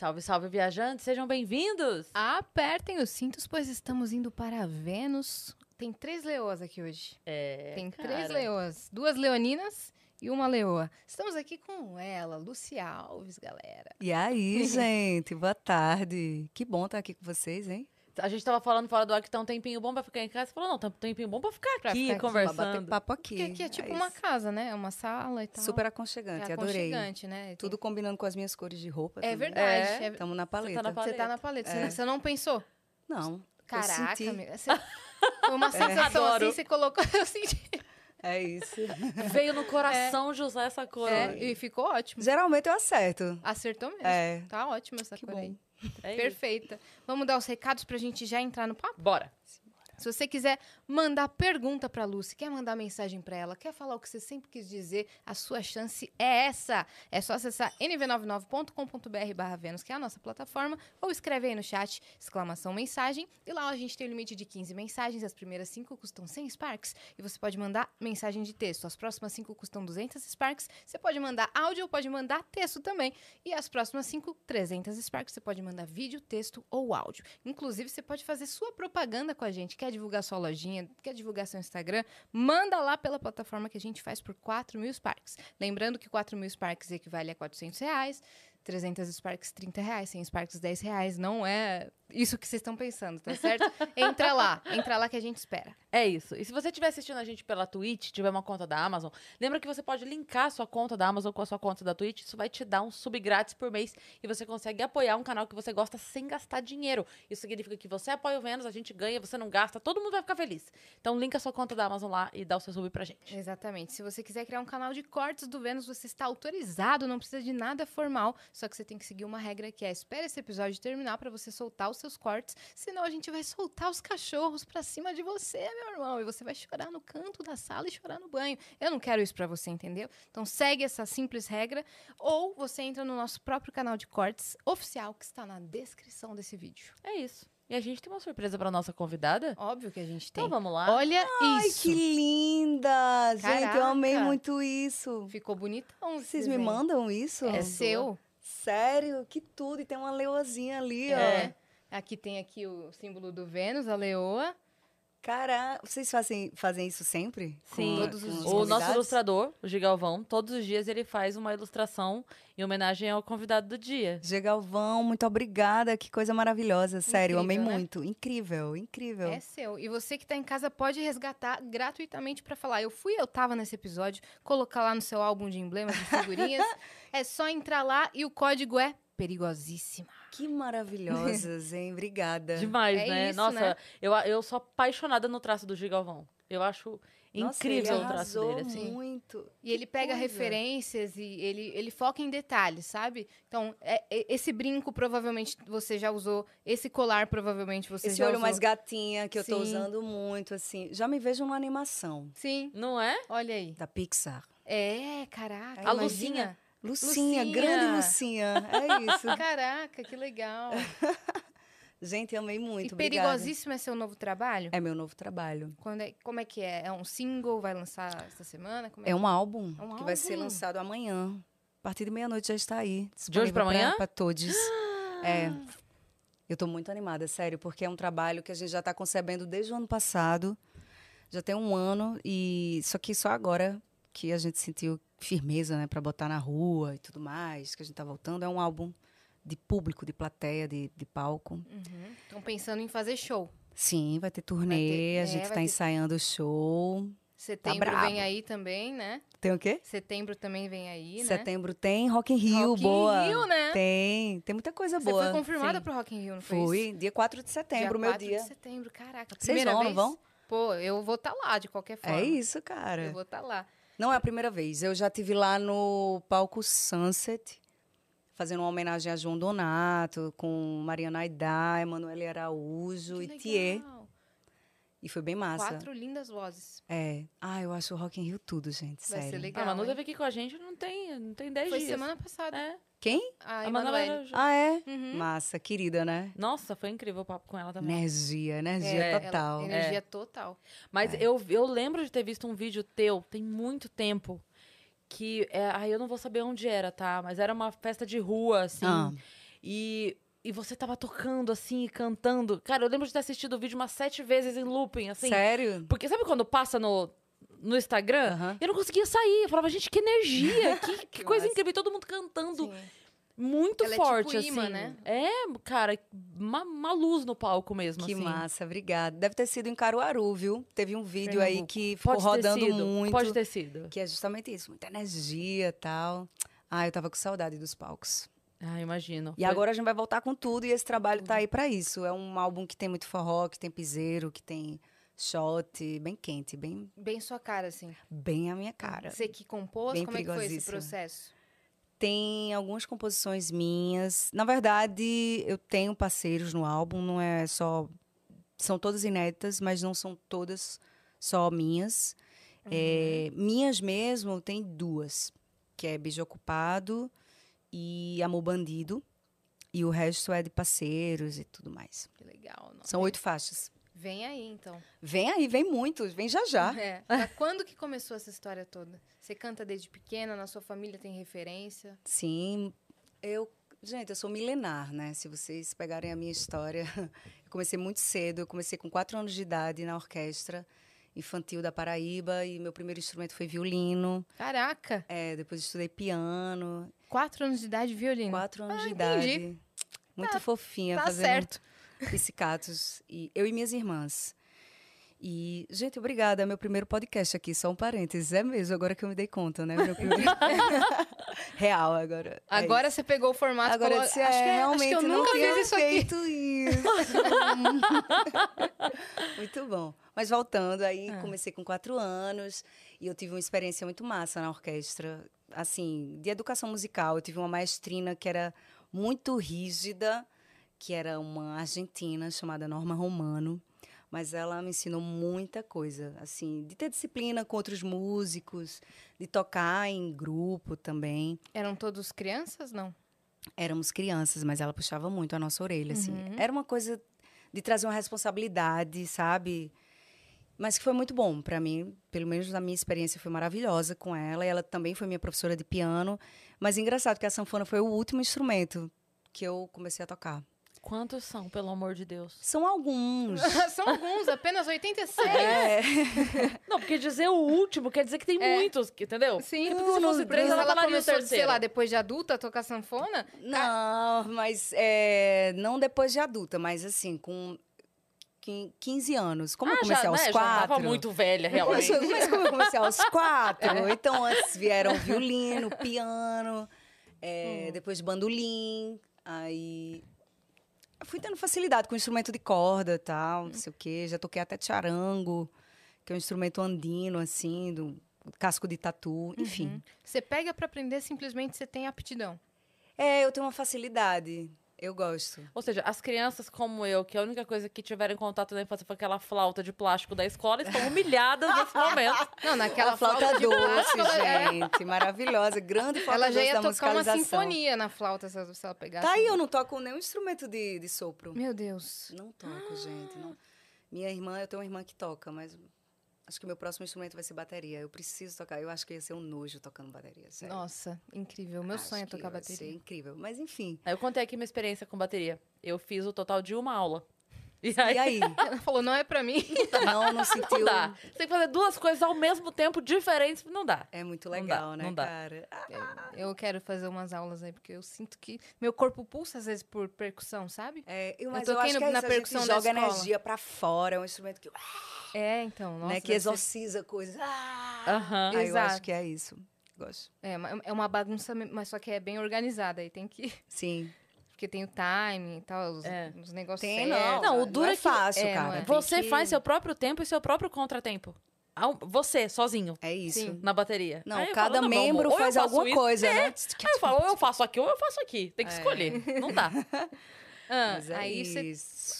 Salve, salve, viajantes, sejam bem-vindos! Apertem os cintos, pois estamos indo para Vênus. Tem três leoas aqui hoje. É, Tem cara, três leoas. Duas leoninas e uma leoa. Estamos aqui com ela, Lucia Alves, galera. E aí, gente, boa tarde. Que bom estar aqui com vocês, hein? A gente tava falando fora do ar que tá um tempinho bom pra ficar em casa. Você falou, não, tá um tempinho bom pra ficar Pra aqui ficar aqui, Pra bater conversando. papo aqui. Porque aqui é tipo É uma casa, né? É uma sala e tal. Super é aconchegante, adorei. aconchegante, né? Tem- Tudo combinando com as minhas cores de roupa. É também. verdade. é- Estamos na paleta. na Você tá na paleta. Você- É. Você não pensou? Não. eu Caraca, senti. amiga. Você... Foi uma sensação Adoro. assim, você colocou. Eu senti. É isso. Veio no coração, José, essa cor. É, e ficou ótimo. Geralmente eu acerto. Acertou mesmo. É. Tá ótima essa Que cor bom. aí. É isso. Perfeita. Vamos dar os recados pra gente já entrar no papo? Bora. Se você quiser mandar pergunta pra Lucy, quer mandar mensagem pra ela, quer falar o que você sempre quis dizer, a sua chance é essa. É só acessar nv99.com.br barra Vênus, que é a nossa plataforma, ou escreve aí no chat, exclamação mensagem, e lá a gente tem o limite de 15 mensagens, as primeiras 5 custam 100 Sparks, e você pode mandar mensagem de texto. As próximas 5 custam 200 Sparks, você pode mandar áudio ou pode mandar texto também. E as próximas 5, 300 Sparks, você pode mandar vídeo, texto ou áudio. Inclusive, você pode fazer sua propaganda com a gente. Quer divulgar sua lojinha, quer divulgar seu Instagram? Manda lá pela plataforma que a gente faz por 4 mil Sparks. Lembrando que 4 mil Sparks equivale a 400 reais. 300 Sparks, 30 reais. 100 Sparks, 10 reais. Não é isso que vocês estão pensando, tá certo? Entra lá. Entra lá que a gente espera. É isso. E se você estiver assistindo a gente pela Twitch, tiver uma conta da Amazon, lembra que você pode linkar a sua conta da Amazon com a sua conta da Twitch. Isso vai te dar um sub grátis por mês e você consegue apoiar um canal que você gosta sem gastar dinheiro. Isso significa que você apoia o Vênus, a gente ganha, você não gasta, todo mundo vai ficar feliz. Então linka a sua conta da Amazon lá e dá o seu sub pra gente. Exatamente. Se você quiser criar um canal de cortes do Vênus, você está autorizado, não precisa de nada formal. Só que você tem que seguir uma regra que é: espere esse episódio terminar para você soltar os seus cortes, senão a gente vai soltar os cachorros pra cima de você, meu irmão, e você vai chorar no canto da sala e chorar no banho. Eu não quero isso pra você, entendeu? Então segue essa simples regra ou você entra no nosso próprio canal de cortes oficial que está na descrição desse vídeo. É isso. E a gente tem uma surpresa pra nossa convidada. Óbvio que a gente tem. Então vamos lá. Olha Ai, isso. que linda! Gente, eu amei Caraca. muito isso. Ficou bonitão. Vocês me mandam isso? É seu. Sério? Que tudo. E tem uma leoazinha ali, ó. É. Aqui tem aqui o símbolo do Vênus, a leoa. Caraca, vocês fazem, fazem isso sempre? Sim, Com- Todos os. O nosso convidados? ilustrador, o Gigalvão, todos os dias ele faz uma ilustração em homenagem ao convidado do dia. G. Galvão, muito obrigada. Que coisa maravilhosa. Sério, eu amei Incrível, né? muito. Incrível, incrível. É seu. E você que tá em casa pode resgatar gratuitamente pra falar. Eu fui, eu tava nesse episódio, colocar lá no seu álbum de emblemas e figurinhas. é só entrar lá e o código é perigosíssima. Que maravilhosas, hein? Obrigada. Demais, É né? isso, Nossa, né? Eu, eu sou apaixonada no traço do Gigalvão. Eu acho Nossa, incrível ele o traço dele, assim. muito. E ele Que pega coisa. referências e ele, ele foca em detalhes, sabe? Então, é- é- esse brinco provavelmente você já usou, esse colar provavelmente você Esse já olho usou. mais gatinha que eu tô Sim. usando muito, assim. Já me vejo numa animação Sim, Não é? olha aí. da Pixar. É, caraca. A imagina. Lucinha. Lucinha, grande Lucinha. É isso. Caraca, que legal. Gente, amei muito. e obrigada. perigosíssimo é seu novo trabalho? É meu novo trabalho. Quando é- como é que é? É um single? Vai lançar essa semana? Como É um álbum É um que vai ser lançado amanhã. A partir de meia-noite já está aí. De hoje pra amanhã? Para todos. É. Eu tô muito animada, sério, porque é um trabalho que a gente já está concebendo desde o ano passado. Já tem um ano e só que só agora que a gente sentiu firmeza, né, para botar na rua e tudo mais, que a gente tá voltando. É um álbum de público, de plateia, de, de palco. Estão pensando em fazer show. Sim, vai ter turnê, ter- é, a gente vai está ter- ensaiando o show. Setembro brabo. vem aí também, né? Tem o quê? Setembro também vem aí, né? Setembro tem Rock in Rio, Rock in boa. Rio, né? Tem, tem muita coisa Você boa. foi confirmada Sim. pro Rock in Rio, não foi Fui, isso? dia 4 de setembro, dia meu 4 dia. de setembro, caraca. Vocês Primeira vão, vez? não vão? Pô, eu vou estar lá de qualquer forma. É isso, cara. Eu vou estar lá. Não é a primeira vez. Eu já tive lá no palco Sunset, fazendo uma homenagem a João Donato, com Mariana Aidá, Emanuele Araújo Que e Thier. Legal. E foi bem massa. Quatro lindas vozes. É. Ah, eu acho o Rock in Rio tudo, gente. Vai sério. ser A legal. Manu teve aqui com a gente não tem, não tem 10 Foi dias. semana passada. É. Quem? A, A Ah, é? Uhum. Massa, querida, né? Nossa, foi incrível o papo com ela também. Energia, É, energia ela- total. energia total. Mas eu, eu lembro de ter visto um vídeo teu, tem muito tempo, que. É, ai, eu não vou saber onde era, tá? Mas era uma festa de rua, assim. Ah. E, e você tava tocando, assim, e cantando. Cara, eu lembro de ter assistido o vídeo umas sete vezes em looping, assim. Sério? Porque sabe quando passa no, no Instagram? Eu não conseguia sair. Eu falava, gente, que energia, que, que Que coisa incrível. E todo mundo cantando Sim. muito Ela é forte, tipo imã, assim. né? É, cara, uma, uma luz no palco mesmo, Que assim. massa, obrigada. Deve ter sido em Caruaru, viu? Teve um vídeo aí Pernambuco. que ficou Pode ter rodando sido, muito. pode ter sido. Que é justamente isso, muita energia e tal. Ah, eu tava com saudade dos palcos. Ah, imagino. E Foi- agora a gente vai voltar com tudo e esse trabalho tá aí pra isso. É um álbum que tem muito forró, que tem piseiro, que tem shot, bem quente, bem, Bem sua cara, assim. bem a minha cara. Você que compôs, Bem como é que foi esse processo? Tem algumas composições minhas. Na verdade, eu tenho parceiros no álbum, não é só. São todas inéditas, mas não são todas só minhas. É, minhas mesmo, tem duas, que é Beijo Ocupado e Amor Bandido. E o resto é de parceiros e tudo mais. Que legal. nossa. São oito faixas. Vem aí, então. Vem aí, vem muitos, vem já já. É. Quando que começou essa história toda? Você canta desde pequena, na sua família tem referência? Sim, eu. Gente, eu sou milenar, né? Se vocês pegarem a minha história, eu comecei muito cedo. Eu comecei com quatro anos de idade na orquestra infantil da Paraíba e meu primeiro instrumento foi violino. Caraca! É, depois estudei piano. Quatro anos de idade, violino. Quatro anos Ah, de entendi. idade. Muito fofinha, Tá fazendo certo. psicatos. E eu e minhas irmãs. E, gente, obrigada. É meu primeiro podcast aqui, só um parênteses. É mesmo, agora que eu me dei conta, né? Meu primeiro... Real agora. é Agora você pegou o formato Agora eu falou, disse, acho, é, que, acho realmente que eu nunca fiz isso aqui. feito isso. muito bom. Mas voltando, aí Ah. comecei com quatro anos e eu tive uma experiência muito massa na orquestra, assim, de educação musical. Eu tive uma maestrina que era muito rígida, que era uma argentina chamada Norma Romano. Mas ela me ensinou muita coisa, assim, de ter disciplina com outros músicos, de tocar em grupo também Eram todos crianças, não? éramos crianças, mas ela puxava muito a nossa orelha, assim. Uhum. Era uma coisa de trazer uma responsabilidade, sabe? Mas que foi muito bom para mim, pelo menos na minha experiência foi maravilhosa com ela. E ela também foi minha professora de piano. Mas engraçado que a sanfona foi o último instrumento que eu comecei a tocar. Quantos são, pelo amor de Deus? São alguns. São alguns, apenas 86. é. Não, porque dizer o último quer dizer que tem É. muitos, entendeu? Sim, Porque se fosse três, ela ela começou, sei terceiro. lá, depois de adulta, a tocar sanfona? Não, mas é, não depois de adulta, mas assim, com quin- 15 anos. Como eu Ah, comecei já, aos né, quatro. já tava muito velha, realmente. Mas, mas como eu comecei aos quatro, então antes vieram violino, piano, é, depois bandolim, aí fui tendo facilidade com instrumento de corda e tal, não sei o quê. Já toquei até charango, que é um instrumento andino, assim, do casco de tatu, enfim. Você pega pra aprender, simplesmente você tem aptidão. É, eu tenho uma facilidade, eu gosto. Ou seja, as crianças como eu, que a única coisa que tiveram em contato na infância foi aquela flauta de plástico da escola, estão humilhadas nesse momento. Não, naquela flauta, de doce, plástico, é. gente, maravilhosa, grande flauta Ela já ia tocar uma sinfonia na flauta se ela, se ela pegasse. Tá aí, eu não toco nenhum instrumento de, de sopro. Meu Deus. Não toco, gente. não. Minha irmã, eu tenho uma irmã que toca, mas acho que meu próximo instrumento vai ser bateria. Eu preciso tocar. Eu acho que ia ser um nojo tocando bateria, sério. Nossa, incrível. Meu Acho sonho é que tocar ia ser bateria. incrível. Mas enfim. Aí eu contei aqui minha experiência com bateria. Eu fiz o total de uma aula. E aí, E aí? Ela falou, não é pra mim. Não, não não sentiu. dá. Você tem que fazer duas coisas ao mesmo tempo diferentes, não dá. É muito Não dá, legal, né, não dá. cara? Ah, Eu quero fazer umas aulas aí, porque eu sinto que meu corpo pulsa às vezes por percussão, sabe? É, eu, Eu mas toquei eu acho no- que é na isso, a gente percussão da joga escola. energia pra fora. É um instrumento que, É, então. Nossa, né, que deve ser- exorciza coisas. Ah, Aham. Aí eu Exato. acho que é isso. Gosto. É, é uma bagunça, mas só que é bem organizada. Aí tem que. Sim. Porque tem o timing e tal, os, É. os negócios Tem, certos. não. Não, o duro não é é que- fácil, é, não cara. é. Você que- faz seu próprio tempo e seu próprio contratempo. Ao- Você, sozinho, É isso. Sim. na bateria. Não, Aí cada falo, não, meu membro eu faz alguma isso- coisa, É. né? Aí eu falo, ou eu faço aqui ou eu faço aqui. Tem que É. escolher. Não dá. Ah, é aí você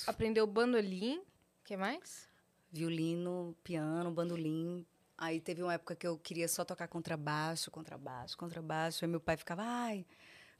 aprendeu bandolim, o que mais? Violino, piano, bandolim. Aí teve uma época que eu queria só tocar contrabaixo, contrabaixo, contrabaixo. Aí meu pai ficava, ai,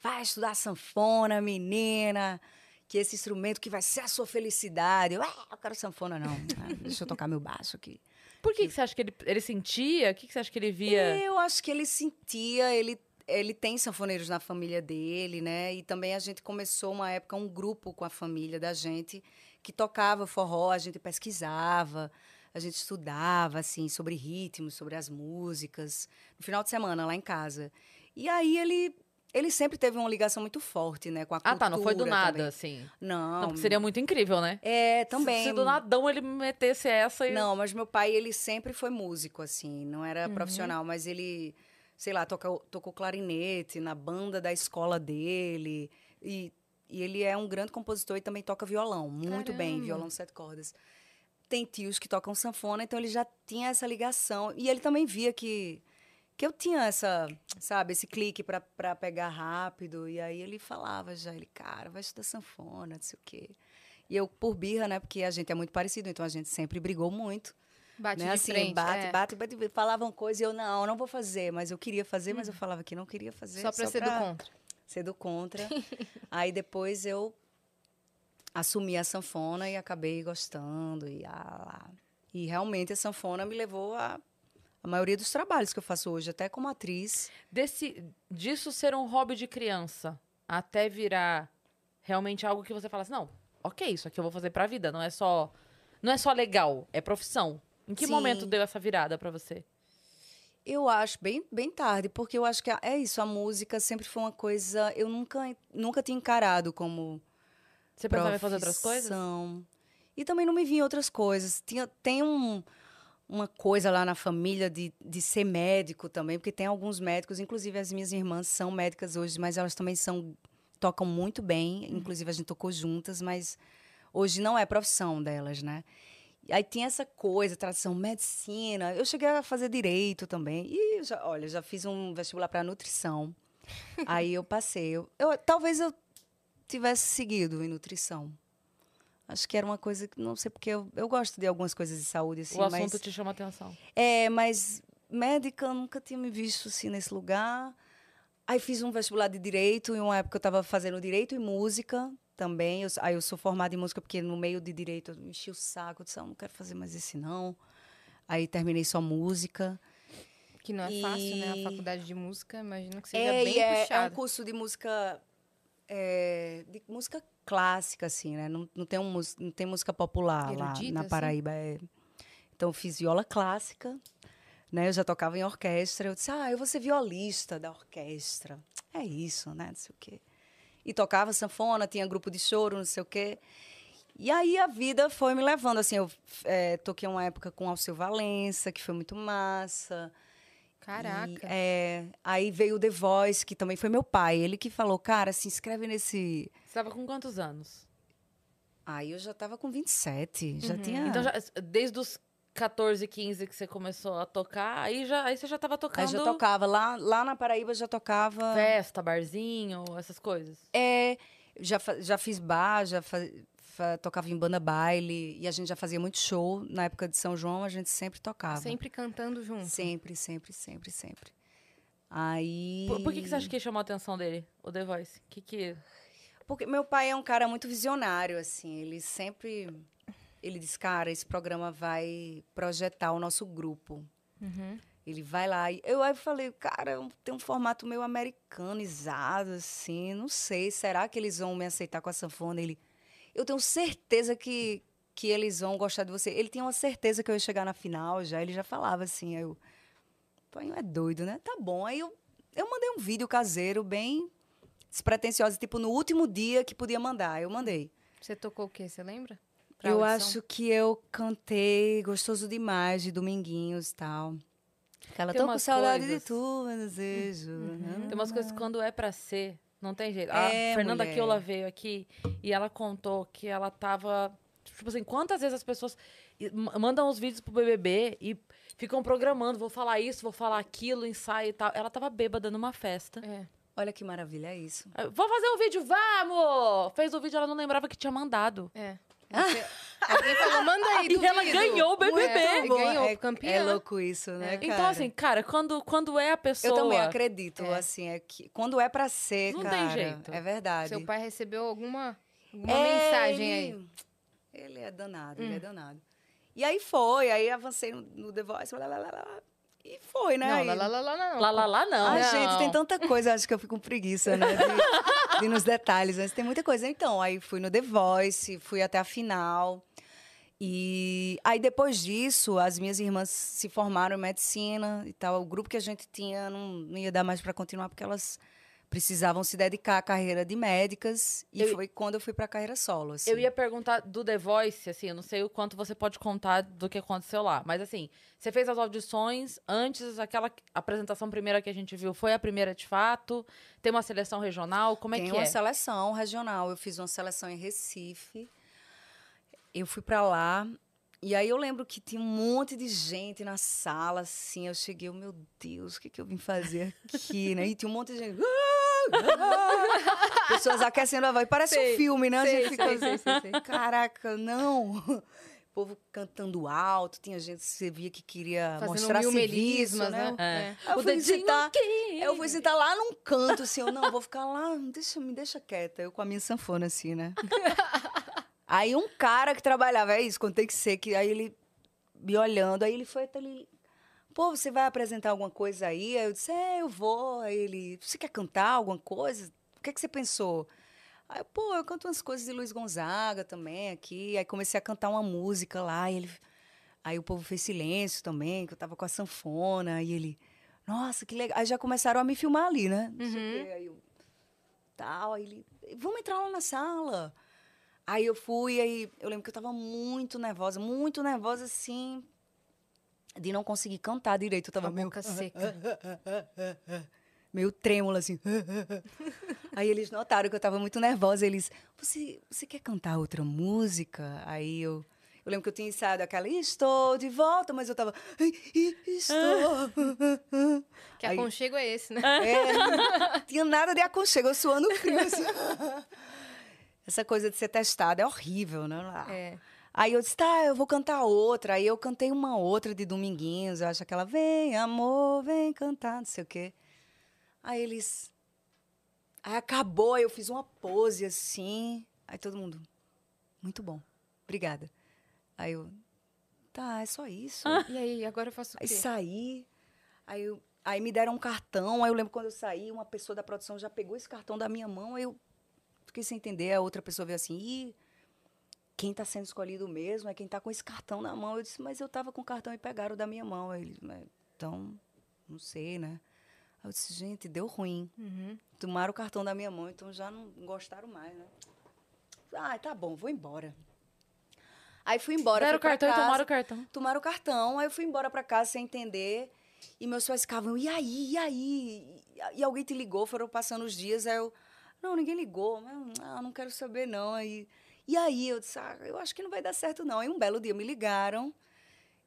vai estudar sanfona, menina. Que esse instrumento que vai ser a sua felicidade. Eu, ah, eu quero sanfona, não. Ah, deixa eu tocar meu baixo aqui. Por que, que você acha que ele, ele sentia? O que, que você acha que ele via? Eu acho que ele sentia, ele, ele tem sanfoneiros na família dele, né? E também a gente começou uma época um grupo com a família da gente que tocava forró, a gente pesquisava, a gente estudava assim sobre ritmos, sobre as músicas, no final de semana lá em casa. E aí ele ele sempre teve uma ligação muito forte, né, com a Ah, tá, não foi do cultura nada, também. assim. Não. Não, porque seria muito incrível, né? É, também. Se, se do nadão ele metesse essa e. Não, mas meu pai, ele sempre foi músico, assim. Não era profissional, mas ele, sei lá, toca, tocou clarinete na banda da escola dele. E, e ele é um grande compositor e também toca violão, muito bem, Caramba. violão sete cordas. Tem tios que tocam sanfona, então ele já tinha essa ligação. E ele também via que, que eu tinha essa, sabe, esse clique pra pra pegar rápido. E aí ele falava já, ele, cara, vai estudar sanfona, não sei o quê. E eu, por birra, né? Porque a gente é muito parecido, então a gente sempre brigou muito. Bate né? de assim, frente, bate, é. bate, bate, Falavam coisa e eu, não, não vou fazer. Mas eu queria fazer, mas eu falava que não queria fazer. Só pra ser do contra. Ser do contra. Aí depois eu assumi a sanfona e acabei gostando. E, ah, e realmente a sanfona me levou a, a maioria dos trabalhos que eu faço hoje, até como atriz. Desse, disso ser um hobby de criança até virar realmente algo que você fala assim, não, ok, isso aqui eu vou fazer pra vida, não é só não é só legal, é profissão. Em que Sim. momento deu essa virada pra você? Eu acho bem, bem tarde, porque eu acho que é isso, a música sempre foi uma coisa. Eu nunca, nunca tinha encarado como Você pensava em fazer outras coisas? E também não me vinha outras coisas. Tinha, tem um, uma coisa lá na família de, de ser médico também, porque tem alguns médicos, inclusive as minhas irmãs são médicas hoje, mas elas também são tocam muito bem, Uhum. inclusive a gente tocou juntas, mas hoje não é profissão delas, né? Aí tinha essa coisa, tradição, medicina. Eu cheguei a fazer direito também. E, já, olha, já fiz um vestibular para nutrição. aí eu passei. Eu, eu- talvez eu tivesse seguido em nutrição. Acho que era uma coisa que, não sei porque, eu, eu gosto de algumas coisas de saúde, assim, o assunto mas... te chama atenção. É, mas médica, eu nunca tinha me visto assim nesse lugar. Aí fiz um vestibular de direito, em uma época eu estava fazendo direito e música também. Eu- aí eu sou formada em música porque no meio de direito eu enchi o saco, eu disse, ah, não quero fazer mais esse não. Aí terminei só música. Que não é fácil, né? A E- faculdade de música, imagino que seja É, bem e é, é um puxado. curso de música é, de música clássica, assim, né? Não, não, tem, um, não tem música popular lá Erudita, na assim? Paraíba. é. Então, eu fiz viola clássica, né? Eu já tocava em orquestra. Eu disse, ah, eu vou ser violista da orquestra. É isso, né? Não sei o quê. E tocava sanfona, tinha grupo de choro, não sei o quê. E aí a vida foi me levando, assim, eu é, toquei uma época com Alceu Valença, que foi muito massa. Caraca. E, é, aí veio o The Voice, que também foi meu pai. Ele que falou, cara, se inscreve nesse. Você tava com quantos anos? Aí eu já tava com 27, já tinha. Então, já, desde os 14, 15 que você começou a tocar, aí, já, aí você já tava Aí tocando já tocava. Lá, lá na Paraíba já tocava. festa, barzinho, essas coisas. É, já, já fiz bar, já fa- tocava em banda baile. E a gente já fazia muito show. Na época de São João, a gente sempre tocava. Sempre cantando junto. Sempre, sempre, sempre, sempre. Aí. Por, por que, que você acha que chamou a atenção dele, o The Voice? Que que... Porque meu pai é um cara muito visionário, assim. Ele sempre. Ele diz, cara, esse programa vai projetar o nosso grupo. Uhum. Ele vai lá. E eu aí falei, cara, tem um formato meio americanizado, assim. Não sei, será que eles vão me aceitar com a sanfona? Ele. Eu tenho certeza que, que eles vão gostar de você. Ele tinha uma certeza que eu ia chegar na final já. Ele já falava assim. aí Eu. Pai, é doido, né? Tá bom. Aí eu, eu mandei um vídeo caseiro bem despretensioso, tipo, no último dia que podia mandar. Eu mandei. Você tocou o quê? Você lembra? Pra Eu audição? acho que eu cantei Gostoso Demais, de Dominguinhos e tal. Aquela Tem tô com saudade coisas- de tu, meu desejo. Tem umas coisas que quando é pra ser, Não tem jeito. A É, Fernanda mulher. Keula veio aqui e ela contou que ela tava. Tipo assim, quantas vezes as pessoas ma- mandam os vídeos pro BBB e ficam programando, vou falar isso, vou falar aquilo, ensaio e tal. Ela tava bêbada numa festa. É. Olha que maravilha, é isso. Ah, Vou fazer um vídeo, vamos! Fez o vídeo, ela não lembrava que tinha mandado. É. Você- Alguém falou, manda aí, E ela duvido. ganhou o BBB. É, ganhou, é, campeã. é louco isso, né, cara? Então, assim, cara, quando, quando é a pessoa. Eu também acredito, É. assim, é que quando é pra ser, Não tem cara, jeito. é verdade. Seu pai recebeu alguma, alguma É, mensagem aí? Ele é danado, Hum. ele é danado. E aí foi, aí avancei no, no The Voice, lá, lá, lá, lá, e foi, né? Não, Aí- lá, lá, lá, lá, não. Lá, lá, lá, não. Ah, Não. gente, tem tanta coisa, acho que eu fico com preguiça, né? De, de ir nos detalhes, mas tem muita coisa. Então, aí fui no The Voice, fui até a final. E aí, depois disso, as minhas irmãs se formaram em medicina e tal. O grupo que a gente tinha não, não ia dar mais para continuar, porque elas precisavam se dedicar à carreira de médicas. E Eu- foi quando eu fui para a carreira solo. Assim. Eu ia perguntar do The Voice, assim, eu não sei o quanto você pode contar do que aconteceu lá. Mas assim, você fez as audições antes, aquela apresentação primeira que a gente viu foi a primeira de fato? Tem uma seleção regional? Como é Tem que uma é? seleção regional. Eu fiz uma seleção em Recife. Eu fui pra lá. E aí eu lembro que tinha um monte de gente na sala, assim. Eu cheguei, eu, meu Deus, o que, que eu vim fazer aqui, né? E tinha um monte de gente. Pessoas aquecendo a voz. Parece Sei, um filme, né? A sei, gente fica sei, assim, sei, sei, sei. Caraca, não. O povo cantando alto. Tinha gente que você via que queria Fazendo mostrar mil serviço, né? né? É. Eu O fui sentar, eu fui sentar lá num canto, assim, eu não, vou ficar lá, deixa, me deixa quieta, eu com a minha sanfona, assim, né? aí um cara que trabalhava, é isso, quando tem que ser, que aí ele me olhando, aí ele foi até ali, pô, você vai apresentar alguma coisa aí? Aí eu disse, é, eu vou. Aí ele, você quer cantar alguma coisa? O que, é que você pensou? Aí, eu, pô, eu canto umas coisas de Luiz Gonzaga também aqui. Aí comecei a cantar uma música lá, e ele... Aí o povo fez silêncio também, que eu tava com a sanfona, e ele, nossa, que legal. Aí já começaram a me filmar ali, né? Não sei o quê. Aí eu, tal, aí ele, vamos entrar lá na sala. Aí eu fui, aí eu lembro que eu tava muito nervosa, muito nervosa, assim, de não conseguir cantar direito. Eu Com a tava meio, boca seca. meio trêmula, assim. aí eles notaram que eu tava muito nervosa. Eles, você, você quer cantar outra música? Aí eu... Eu lembro que eu tinha ensaiado aquela Estou de volta, mas eu tava... "Ai, Estou... Que Aí- aconchego é esse, né? É, não tinha nada de aconchego, eu suando frio. assim. Essa coisa de ser testada é horrível, né? É. Aí eu disse, tá, eu vou cantar outra. Aí eu cantei uma outra de Dominguinhos, eu acho aquela, vem amor, vem cantar, não sei o quê. Aí eles... Aí acabou, aí eu fiz uma pose assim. Aí todo mundo, muito bom, obrigada. Aí eu, tá, é só isso. E aí, agora eu faço o Aí quê? saí, aí, eu- aí me deram um cartão, aí eu lembro quando eu saí, uma pessoa da produção já pegou esse cartão da minha mão, aí eu fiquei sem entender, a outra pessoa veio assim, Ih, quem está sendo escolhido mesmo é quem está com esse cartão na mão. Eu disse, mas eu estava com o cartão e pegaram da minha mão. Ele, "Mas, então, não sei, né? Eu disse, gente, deu ruim. Uhum. Tomaram o cartão da minha mão, então já não gostaram mais, né? Ah, tá bom, vou embora. Aí fui embora. Deram o cartão e casa tomaram o cartão. tomaram o cartão, aí eu fui embora pra casa sem entender. E meus pais ficavam, e aí, e aí? E, e alguém te ligou, foram passando os dias, aí eu, não, ninguém ligou, mas, ah, não quero saber não. Aí, e aí, eu disse, ah, eu acho que não vai dar certo não. Aí um belo dia me ligaram,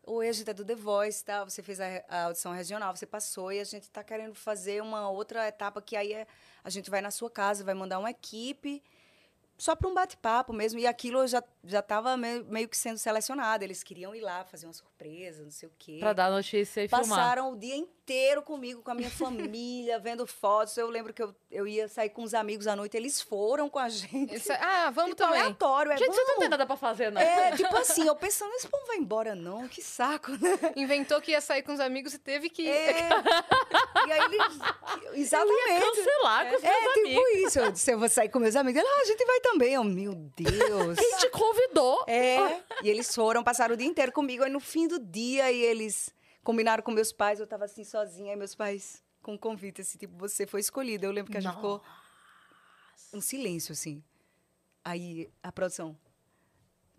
oi, a gente é do The Voice, tá? Você fez a, a audição regional, você passou e a gente tá querendo fazer uma outra etapa que aí é, a gente vai na sua casa, vai mandar uma equipe só para um bate-papo mesmo. E aquilo eu já já estava meio, meio que sendo selecionada. Eles queriam ir lá fazer uma surpresa, não sei o quê. Pra dar notícia e filmar. Passaram o dia inteiro comigo, com a minha família, vendo fotos. Eu lembro que eu, eu ia sair com os amigos à noite, eles foram com a gente. Isso- Ah, vamos Tipo, também. aleatório, é, Gente, vocês não vamos. tem nada pra fazer, não. É, tipo assim, eu pensando, esse povo vai embora não, que saco, né? Inventou que ia sair com os amigos e teve que. É. E aí eles... Exatamente. Cancelar com os É, meus tipo amigos. isso. Eu disse, eu vou sair com meus amigos. Ela, ah, a gente vai também. Eu, meu Deus. Quem te convidou? É, e eles foram, passaram o dia inteiro comigo. Aí no fim do dia, e eles combinaram com meus pais, eu tava assim sozinha, aí meus pais com um convite, assim, tipo, você foi escolhida. Eu lembro que a gente ficou um silêncio, assim. Aí a produção,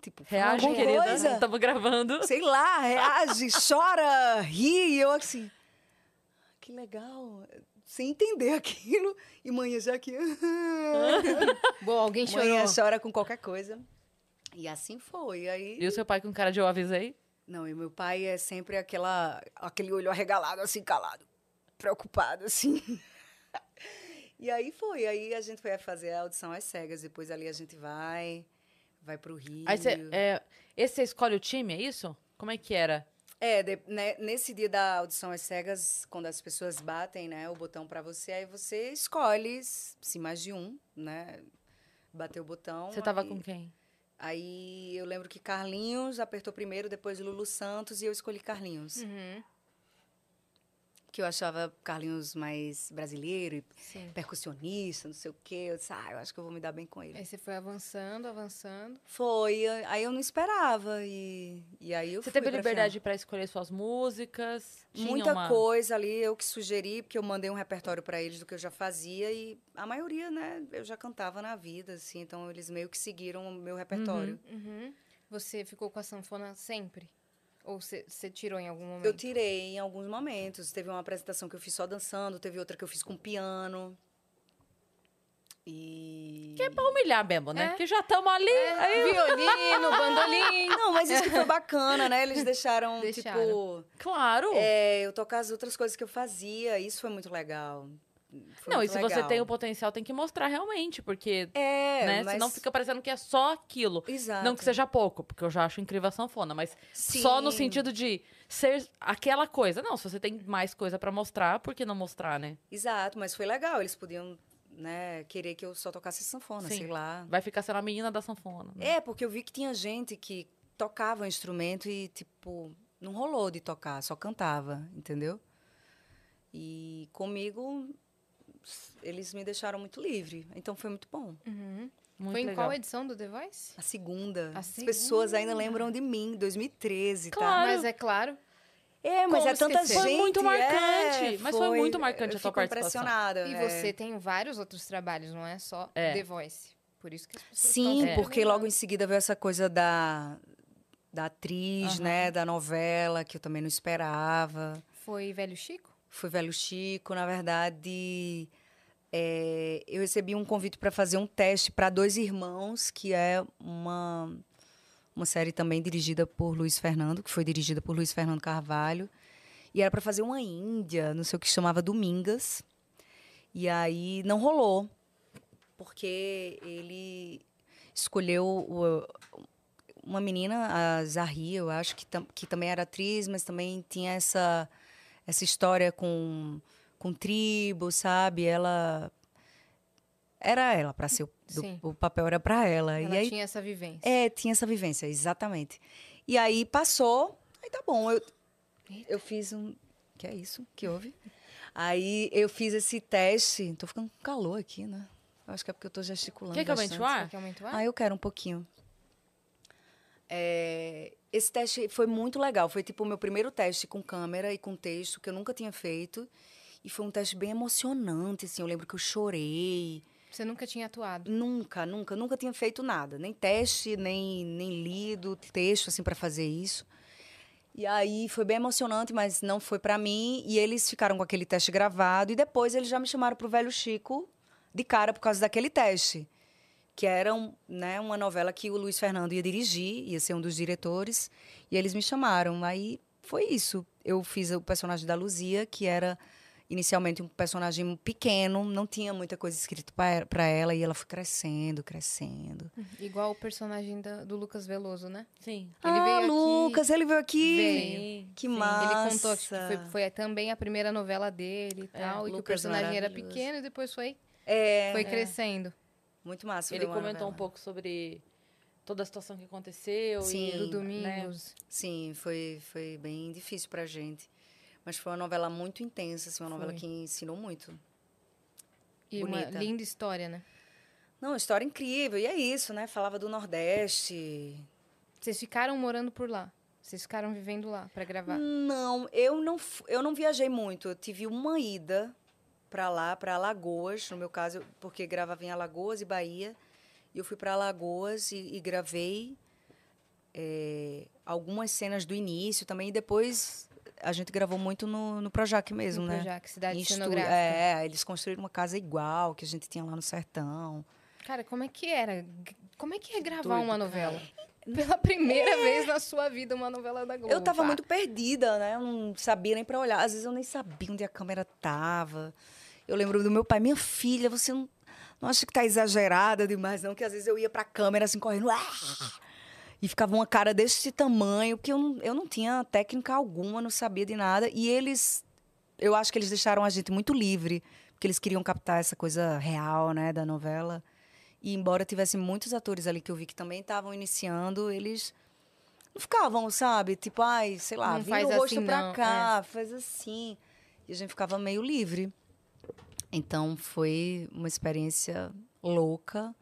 tipo, Reage, alguma querida. coisa. Estamos gravando. Sei lá, reage, chora, ri, e eu assim. Que legal. Sem entender aquilo. E manhã já que. Bom, alguém chorou. manhã chora com qualquer coisa. E assim foi. Aí. E o seu pai com cara de eu avisei? Não, e meu pai é sempre aquela, aquele olho arregalado, assim, calado, preocupado, assim. e aí foi, aí a gente foi fazer a audição às cegas, depois ali a gente vai, vai pro Rio. Aí você. É, esse você escolhe o time, é isso? Como é que era? É, de- né, nesse dia da audição às cegas, quando as pessoas batem, né, o botão pra você, aí você escolhe, se mais de um, né, bateu o botão. Você tava aí- com quem? Aí eu lembro que Carlinhos apertou primeiro, depois Lulu Santos e eu escolhi Carlinhos. Uhum, Que eu achava Carlinhos mais brasileiro e sim. percussionista, não sei o quê. Eu disse, ah, eu acho que eu vou me dar bem com ele. Aí você foi avançando, avançando. Foi, aí eu não esperava. E, e aí eu Você fui teve pra liberdade pra escolher suas músicas? Muita uma... coisa ali, eu que sugeri, porque eu mandei um repertório pra eles do que eu já fazia. E a maioria, né, eu já cantava na vida, assim. Então eles meio que seguiram o meu repertório. Uhum. Você ficou com a sanfona sempre? Ou você tirou em algum momento? Eu tirei em alguns momentos. Teve uma apresentação que eu fiz só dançando, teve outra que eu fiz com piano. E. Que é pra humilhar mesmo, né? É. Que já estamos ali. aí- Violino, bandolim. Não, mas isso que foi bacana, né? Eles deixaram, Deixaram. tipo. Claro. É, eu tocar as outras coisas que eu fazia. Isso foi muito legal. Não, e se você legal. tem o potencial, tem que mostrar realmente, porque, É, né? mas... Senão fica parecendo que é só aquilo. Exato. Não que seja pouco, porque eu já acho incrível a sanfona, mas só no Sim. sentido de ser aquela coisa. Não, se você tem mais coisa pra mostrar, por que não mostrar, né? Exato, mas foi legal. Eles podiam, né, querer que eu só tocasse sanfona, Sim. sei lá. Vai ficar sendo a menina da sanfona. né? É, porque eu vi que tinha gente que tocava o instrumento e, tipo, não rolou de tocar, só cantava, entendeu? E comigo, eles me deixaram muito livre. Então foi muito bom. Uhum. Muito Foi em legal. qual edição do The Voice? A segunda. A As pessoas ainda lembram de mim, 2013, tá? Claro. Mas é claro. É, mas Como é tanta esquecer? gente. Foi muito marcante, é, mas foi muito marcante eu a tua fico participação. impressionada. E é. você tem vários outros trabalhos, não é só É. The Voice. Por isso que as pessoas Sim, estão porque logo em seguida veio essa coisa da, da atriz, Aham. né? Da novela, que eu também não esperava. Foi Velho Chico? Foi Velho Chico, na verdade. é, eu recebi um convite para fazer um teste para Dois Irmãos, que é uma, uma série também dirigida por Luiz Fernando, que foi dirigida por Luiz Fernando Carvalho. E era para fazer uma Índia, não sei o que chamava Domingas. E aí não rolou, porque ele escolheu o- uma menina, a Zahri, eu acho, que, tam- que também era atriz, mas também tinha essa, essa história com, com tribo, sabe? Ela. Era ela, para ser. O, do- o papel era para ela. Ela e aí tinha essa vivência. é, tinha essa vivência, exatamente. E aí passou, aí tá bom. Eu, eu fiz um. Que é isso? Que houve? Aí eu fiz esse teste. Tô ficando com calor aqui, né? Acho que é porque eu tô gesticulando. Quer que aumente o ar? Ah, eu quero um pouquinho. É, esse teste foi muito legal. Foi tipo o meu primeiro teste com câmera e com texto que eu nunca tinha feito. E foi um teste bem emocionante, assim. Eu lembro que eu chorei. Você nunca tinha atuado. Nunca, nunca, nunca tinha feito nada, nem teste, nem, nem lido texto assim para fazer isso. E aí foi bem emocionante, mas não foi para mim. E eles ficaram com aquele teste gravado e depois eles já me chamaram pro Velho Chico de cara por causa daquele teste, que era um, né, uma novela que o Luiz Fernando ia dirigir, ia ser um dos diretores. E eles me chamaram. Aí foi isso. Eu fiz o personagem da Luzia, que era inicialmente um personagem pequeno, não tinha muita coisa escrita para ela e ela foi crescendo, crescendo. Igual o personagem da- do Lucas Veloso, né? Sim. Ele ah, veio aqui- Lucas, ele veio aqui. Veio. Que Sim. massa. Ele contou que foi, foi também a primeira novela dele e É, tal. e que o Lucas personagem era pequeno e depois foi, É, foi crescendo. Muito massa. Ele uma comentou um novela. pouco sobre toda a situação que aconteceu. Sim. e, Do né, Domingos. Sim, foi, foi bem difícil pra gente. Mas foi uma novela muito intensa, assim, uma novela Foi. que ensinou muito. E uma Bonita. linda história, né? Não, história incrível. E é isso, né? Falava do Nordeste. Vocês ficaram morando por lá. Vocês ficaram vivendo lá pra gravar. Não, eu não, eu não viajei muito. Eu tive uma ida para lá, para Alagoas, no meu caso, porque gravava em Alagoas e Bahia. E eu fui para Alagoas e, e gravei eh, algumas cenas do início também. E depois a gente gravou muito no, no Projac mesmo, No né? Projac, cidade cenográfica. É, eles construíram uma casa igual que a gente tinha lá no sertão. Cara, como é que era? Como é que é gravar doido, uma cara. Pela primeira vez na sua vida, uma novela da Globo. Eu tava pá. muito perdida, né? Eu não sabia nem pra olhar. Às vezes eu nem sabia onde a câmera tava. Eu lembro do meu pai, minha filha, você não, não acha que tá exagerada demais, não? Que às vezes eu ia pra câmera assim, correndo. "Ah!" E ficava uma cara desse tamanho, porque eu não, eu não tinha técnica alguma, não sabia de nada. E eles, eu acho que eles deixaram a gente muito livre, porque eles queriam captar essa coisa real, né, da novela. E embora tivesse muitos atores ali que eu vi que também estavam iniciando, eles não ficavam, sabe? Tipo, ai, sei lá, Não vira o rosto assim, pra não, cá, faz assim. E a gente ficava meio livre. Então foi uma experiência louca,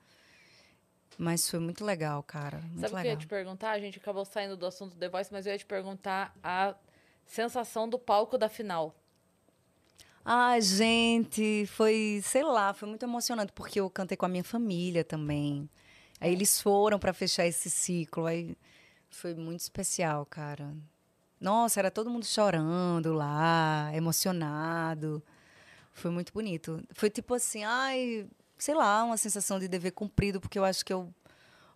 mas foi muito legal, cara. Muito Sabe o que eu ia te perguntar? A gente acabou saindo do assunto The Voice, mas eu ia te perguntar a sensação do palco da final. Ai, gente, foi, sei lá, foi muito emocionante, porque eu cantei com a minha família também. Aí eles foram para fechar esse ciclo, aí foi muito especial, cara. Nossa, era todo mundo chorando lá, emocionado. Foi muito bonito. Foi tipo assim, ai, sei lá, uma sensação de dever cumprido, porque eu acho que eu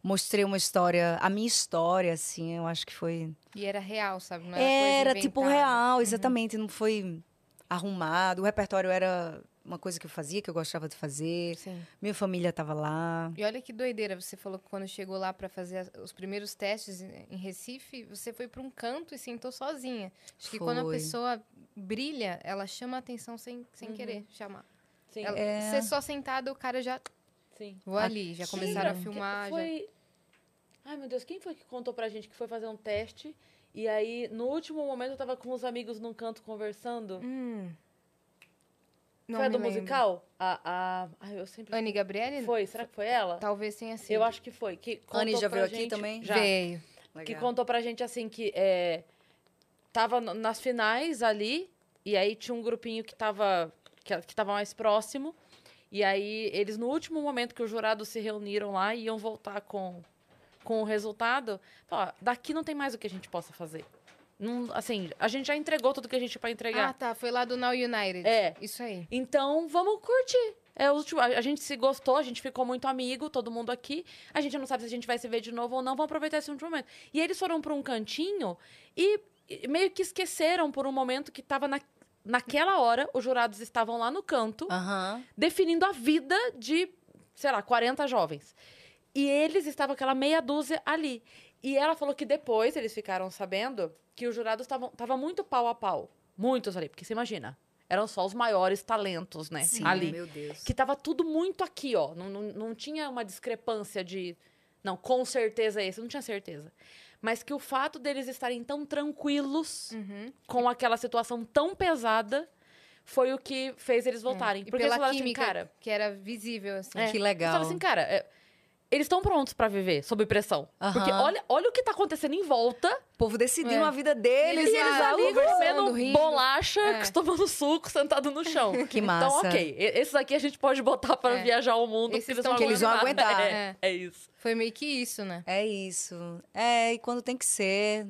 mostrei uma história, a minha história, assim, eu acho que foi E era real, sabe? Não era, era tipo real, exatamente. Não foi arrumado. O repertório era uma coisa que eu fazia, que eu gostava de fazer. Sim. Minha família estava lá. E olha que doideira, você falou que quando chegou lá pra fazer os primeiros testes em Recife, você foi pra um canto e sentou sozinha. Acho que quando a Foi. pessoa brilha, ela chama a atenção sem, sem querer chamar. Sim, Ela, É. Você só sentada, o cara já sim. vou ali, já começaram a Quem filmar. já- Foi... Ai, meu Deus, quem foi que contou pra gente que foi fazer um teste? E aí, no último momento, eu tava com os amigos num canto conversando. Hum. Não foi a do lembro. musical? A, a... Ai, eu sempre... Anne Gabriele? Foi, será que foi ela? Talvez tenha sido. Eu acho que foi. Que Anne já veio aqui gente- também? Já. Veio. Que Legal. contou pra gente assim que é, tava nas finais ali, e aí tinha um grupinho que tava, que, que tava mais próximo. E aí, eles, no último momento que os jurados se reuniram lá, iam voltar com, com o resultado. Falaram, "Ó, daqui não tem mais o que a gente possa fazer. Não, assim, a gente já entregou tudo que a gente tinha pra entregar. Ah, tá. Foi lá do Now United. É. Isso aí. Então, vamos curtir. É o último, a, gente se gostou, a gente ficou muito amigo, todo mundo aqui. A gente não sabe se a gente vai se ver de novo ou não, vamos aproveitar esse último momento. E eles foram para um cantinho e, meio que esqueceram por um momento que estava na, naquela hora, os jurados estavam lá no canto, definindo a vida de, sei lá, 40 jovens. E eles estavam aquela meia dúzia ali. E ela falou que depois eles ficaram sabendo que os jurados estavam tava muito pau a pau. Muitos ali, porque você imagina, eram só os maiores talentos, né? Sim, ali. meu Deus. Que tava tudo muito aqui, ó. Não, não, não tinha uma discrepância de. Não, com certeza é esse. Não tinha certeza. Mas que o fato deles estarem tão tranquilos Uhum. com aquela situação tão pesada foi o que fez eles voltarem. É. Porque eles falaram assim, cara. que era visível, assim. é, Que eles legal. falaram assim, cara. é, eles estão prontos pra viver sob pressão. Porque Aham. olha, olha o que tá acontecendo em volta. O povo decidindo É. a vida deles. Eles E eles lá, ali comendo rindo. bolacha, É. tomando suco, sentado no chão. Que Então, massa. ok. e- Esses aqui a gente pode botar pra É. viajar o mundo. Esses porque Que eles vão aguentar. aguentar. É, é isso. Foi meio que isso, né? É isso. É, e quando tem que ser.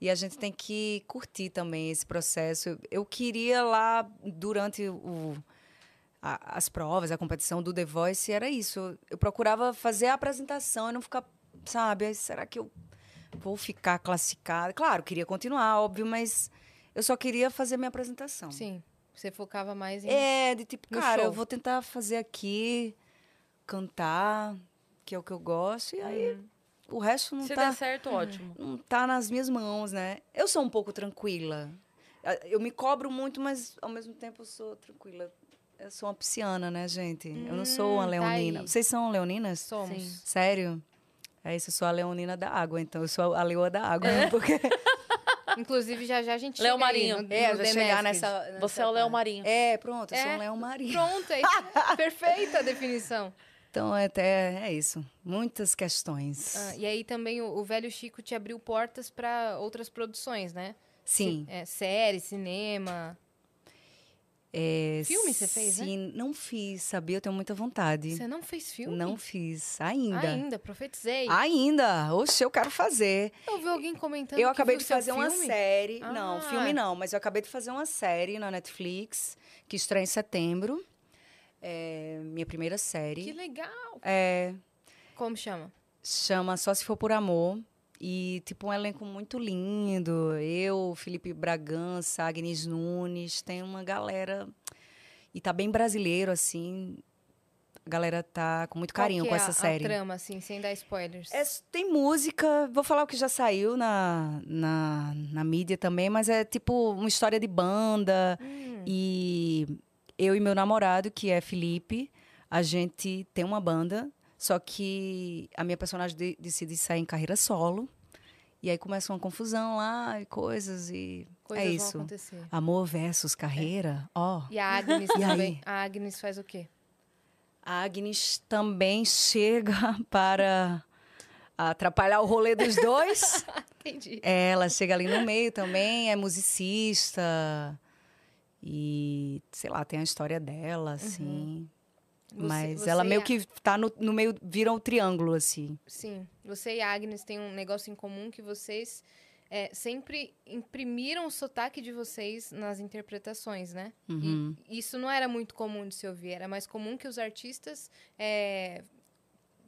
E a gente tem que curtir também esse processo. Eu- Eu queria lá, durante o, a- as provas, a competição do The Voice, era isso. Eu procurava fazer a apresentação e não ficar, sabe, "Ai, será que eu vou ficar classificada? Claro, queria continuar, óbvio, mas eu só queria fazer minha apresentação. Sim. Você focava mais em. É, de tipo, cara, eu show. vou tentar fazer aqui, cantar, que é o que eu gosto, e aí o resto não Se tá der certo, ótimo. não tá nas minhas mãos, né? Eu sou um pouco tranquila. Eu me cobro muito, mas ao mesmo tempo eu sou tranquila. Eu sou uma pisciana, né, gente? eu não sou uma Hum, tá leonina. aí. Vocês são leoninas? Somos. Sim. Sério? É isso, eu sou a leonina da água, então eu sou a leoa da água. Porque Inclusive, já já a gente Léo Marinho. no- no é, já chegar nessa, nessa Você é o Léo. Marinho. É, pronto, eu sou É. um Léo Marinho. Pronto, é perfeita a definição. Então, é até é isso. Muitas questões. Ah, e aí também o, o velho Chico te abriu portas para outras produções, né? Sim. É, série, cinema. É, Filme você fez, né? sim, Não fiz, sabia? Eu tenho muita vontade. Você não fez filme? Não fiz, ainda. Ainda, profetizei. Ainda. Oxe, eu quero fazer. Eu vi alguém comentando Eu acabei de fazer uma série. Ah. Não, filme não, mas eu acabei de fazer uma série na Netflix, que estreia em setembro. É minha primeira série. Que legal. É, Como chama? chama Só Se For Por Amor. E, tipo, um elenco muito lindo. Eu, Felipe Bragança, Agnes Nunes. Tem uma galera... E tá bem brasileiro, assim. A galera tá com muito carinho com é essa a, série. A trama, assim, sem dar spoilers. É, tem música, vou falar o que já saiu na, na, na mídia também, mas é tipo uma história de banda. Hum. E eu e meu namorado, que é Felipe, a gente tem uma banda, só que a minha personagem de- decide sair em carreira solo. E aí começa uma confusão lá e coisas, e Coisas é isso. acontecer. Amor versus carreira, ó. E a Agnes E aí? também. A Agnes faz o quê? A Agnes também chega para atrapalhar o rolê dos dois. Entendi. É, Ela chega ali no meio também, é musicista. E, sei lá, tem a história dela, assim. Você- Mas você ela meio a- que tá no, no meio, vira um triângulo, assim. Sim. Você e a Agnes têm um negócio em comum que vocês é, sempre imprimiram o sotaque de vocês nas interpretações, né? Uhum. E isso não era muito comum de se ouvir. Era mais comum que os artistas é,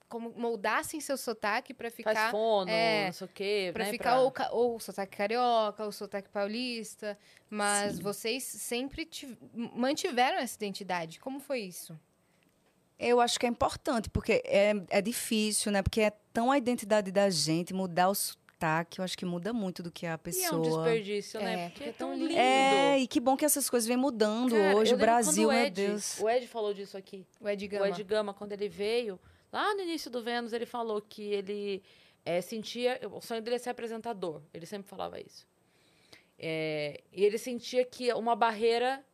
como moldassem seu sotaque pra ficar... Faz fono, é, não sei o quê. Pra né, ficar ou, ca- ou o sotaque carioca, ou o sotaque paulista. Mas vocês sempre tiv- mantiveram essa identidade. Como foi isso? Eu acho que é importante, porque é, é difícil, né? Porque é tão a identidade da gente, mudar o sotaque, eu acho que muda muito do que a E é um pessoa. desperdício, né? É, Porque porque é tão é tão lindo. É, e que bom que essas coisas vêm mudando Cara, hoje. eu O Brasil, o meu Ed, Deus. O Ed falou disso aqui. O Ed O Gama. Ed Gama, quando ele veio, lá no início do Vênus, ele falou que ele é, sentia. O sonho dele é ser apresentador. Ele sempre falava isso. É, e ele sentia que uma barreira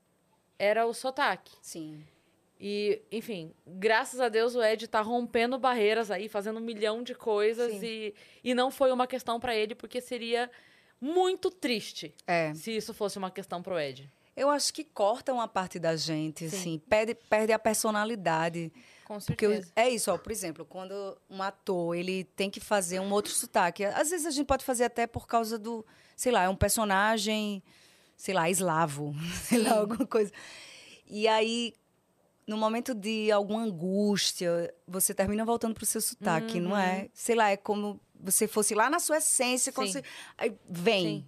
era o sotaque. Sim. E, enfim, graças a Deus o Ed tá rompendo barreiras aí, fazendo um milhão de coisas. Sim. E, e não foi uma questão pra ele, porque seria muito triste É. se isso fosse uma questão pro Ed. Eu acho que corta uma parte da gente, assim, perde, perde a personalidade. Com Porque certeza. é isso, ó, por exemplo, quando um ator, ele tem que fazer um outro sotaque. Às vezes a gente pode fazer até por causa do, sei lá, é um personagem, sei lá, eslavo, sei lá, alguma coisa. E aí, no momento de alguma angústia, você termina voltando pro seu sotaque, não é? Sei lá, é como você fosse lá na sua essência, como Sim. você, aí vem. Sim.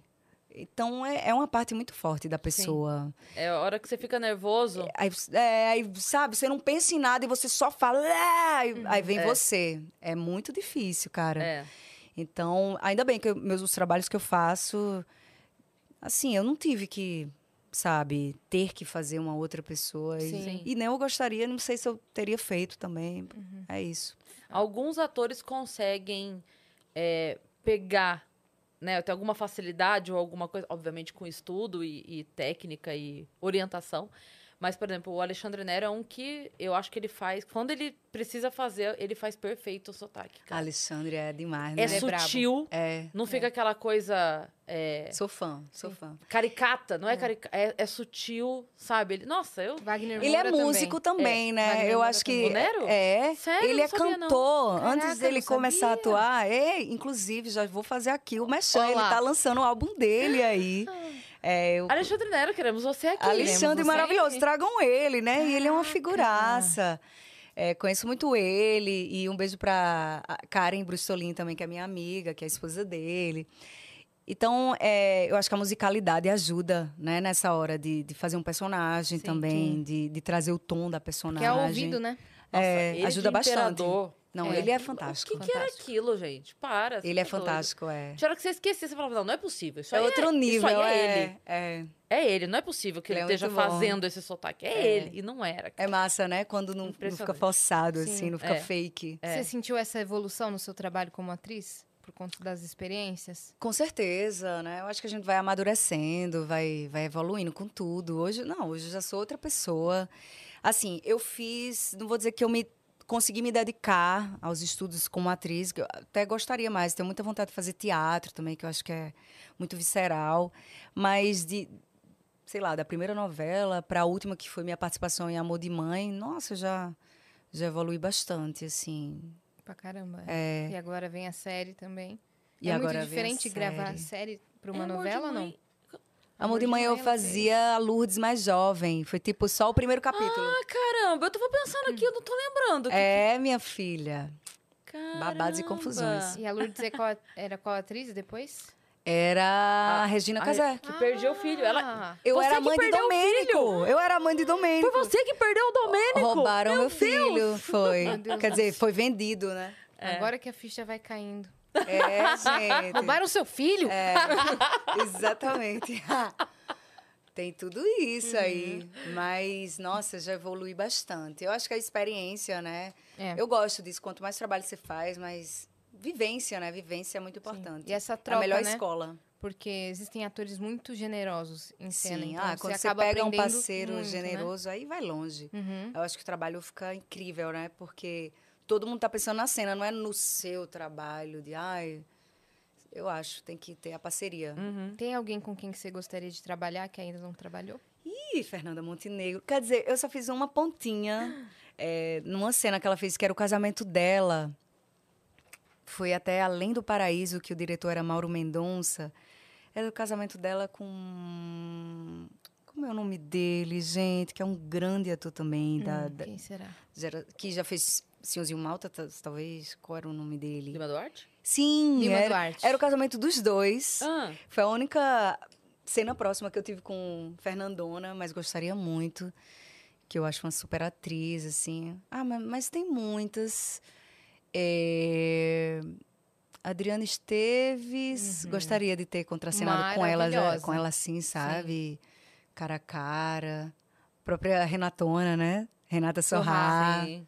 Então, é, é uma parte muito forte da pessoa. É a hora que você fica nervoso. Aí, é, aí, sabe, você não pensa em nada e você só fala. "Ah", aí- Aí vem É. você. É muito difícil, cara. É. Então, ainda bem que eu- meus os trabalhos que eu faço, assim, eu não tive que, sabe, ter que fazer uma outra pessoa. E, Sim. e nem eu gostaria, não sei se eu teria feito também. É isso. Alguns atores conseguem é, pegar, né, ter alguma facilidade ou alguma coisa, obviamente com estudo e, e técnica e orientação. Mas, por exemplo, o Alexandre Nero é um que eu acho que ele faz. Quando ele precisa fazer, ele faz perfeito o sotaque. cara. Alexandre é demais, É né? Ele é brabo. sutil, É. não fica aquela coisa é, Sou fã, sou fã. caricata, não é, caricata, é, é sutil, sabe? Ele, nossa, eu. Wagner Ele é Moura músico também, né? Wagner eu Moura acho também. que. O Nero? É. Sério? Ele Não é sabia, não. cantor. Caraca, Antes dele não começar a atuar, é, inclusive, já vou fazer aqui o Mechan. Ele tá lançando o álbum dele aí. É, eu- Alexandre Nero, queremos você aqui. Alexandre você maravilhoso, aqui. tragam ele, né? E ele é uma Caraca. figuraça. É, conheço muito ele e um beijo pra a Karen Brustolin também, que é minha amiga, que é a esposa dele. Então, é, eu acho que a musicalidade ajuda, né, nessa hora de, de fazer um personagem Sim. também, de, de trazer o tom da personagem. Que é o ouvido, né? Nossa, É, ajuda bastante. Imperador. Não, É. ele é O fantástico. que, que era fantástico. aquilo, gente? Para. Ele é tá doido. fantástico, é. Tinha hora que você esquecia, você falava, não, não é possível. Isso É aí outro é, nível, Isso aí é, é, ele. é. É ele, não é possível que Ele ele, é esteja fazendo esse sotaque. É, É. ele. E não era. É massa, né? Quando não, não fica forçado, Sim, assim, não fica é. fake. É. Você sentiu essa evolução no seu trabalho como atriz? Por conta das experiências? Com certeza, né? Eu acho que a gente vai amadurecendo, vai, vai evoluindo com tudo. Hoje, não, hoje eu já sou outra pessoa. Assim, eu fiz, não vou dizer que eu me consegui me dedicar aos estudos como atriz, que eu até gostaria mais, tenho muita vontade de fazer teatro também, que eu acho que é muito visceral, mas de sei lá, da primeira novela para a última que foi minha participação em Amor de Mãe, nossa, já já evolui bastante, assim. Pra caramba. É. E agora vem a série também. E é agora muito vem a diferente gravar série. série pra uma É novela, não? Amor de Mãe eu ela fez. fazia a Lourdes mais jovem, foi tipo só o primeiro capítulo. Ah, caramba, eu tava pensando aqui, eu não tô lembrando. que- é, minha filha. babados e Caramba. confusões. E a Lourdes é qual- era qual atriz depois? Era a Regina a- Casé. Que perdeu o filho. Ela... Ah, Eu Você era mãe de perdeu o Domênico. Eu era mãe de Domênico. Foi você que perdeu o Domênico? Roubaram meu, filho, foi. Meu Quer dizer, foi vendido, né? Agora que a ficha vai caindo. É, gente. Roubaram seu filho? É, exatamente. Tem tudo isso aí. Mas, nossa, já evolui bastante. Eu acho que a experiência, né? É. Eu gosto disso. Quanto mais trabalho você faz, mais vivência, né? Vivência é muito importante. E essa é a troca, melhor né? escola. Porque existem atores muito generosos em cena. Sim. então ah, quando você, pega um parceiro muito, né? generoso, aí vai longe. Uhum. Eu acho que o trabalho fica incrível, né? Porque todo mundo tá pensando na cena, não é no seu trabalho de, ai, eu acho, tem que ter a parceria. Uhum. Tem alguém com quem que você gostaria de trabalhar que ainda não trabalhou? Ih, Fernanda Montenegro. Quer dizer, eu só fiz uma pontinha é, numa cena que ela fez, que era o casamento dela. Foi até Além do Paraíso, que o diretor era Mauro Mendonça. Era o casamento dela com. Como é o nome dele, gente? Que é um grande ator também, da, da- Quem será? que já fez Senhorzinho Malta, ta- talvez. Qual era o nome dele? Lima Duarte? Sim, Lima era, Duarte. era o casamento dos dois. Ah, Foi a única cena próxima que eu tive com Fernandona, mas gostaria muito. Que eu acho uma super atriz, assim. Ah, mas, mas tem muitas. É... Adriana Esteves, gostaria de ter contracenado com ela, com ela assim, sabe? Cara a cara. Própria Renatona, né? Renata Sorrá. sim.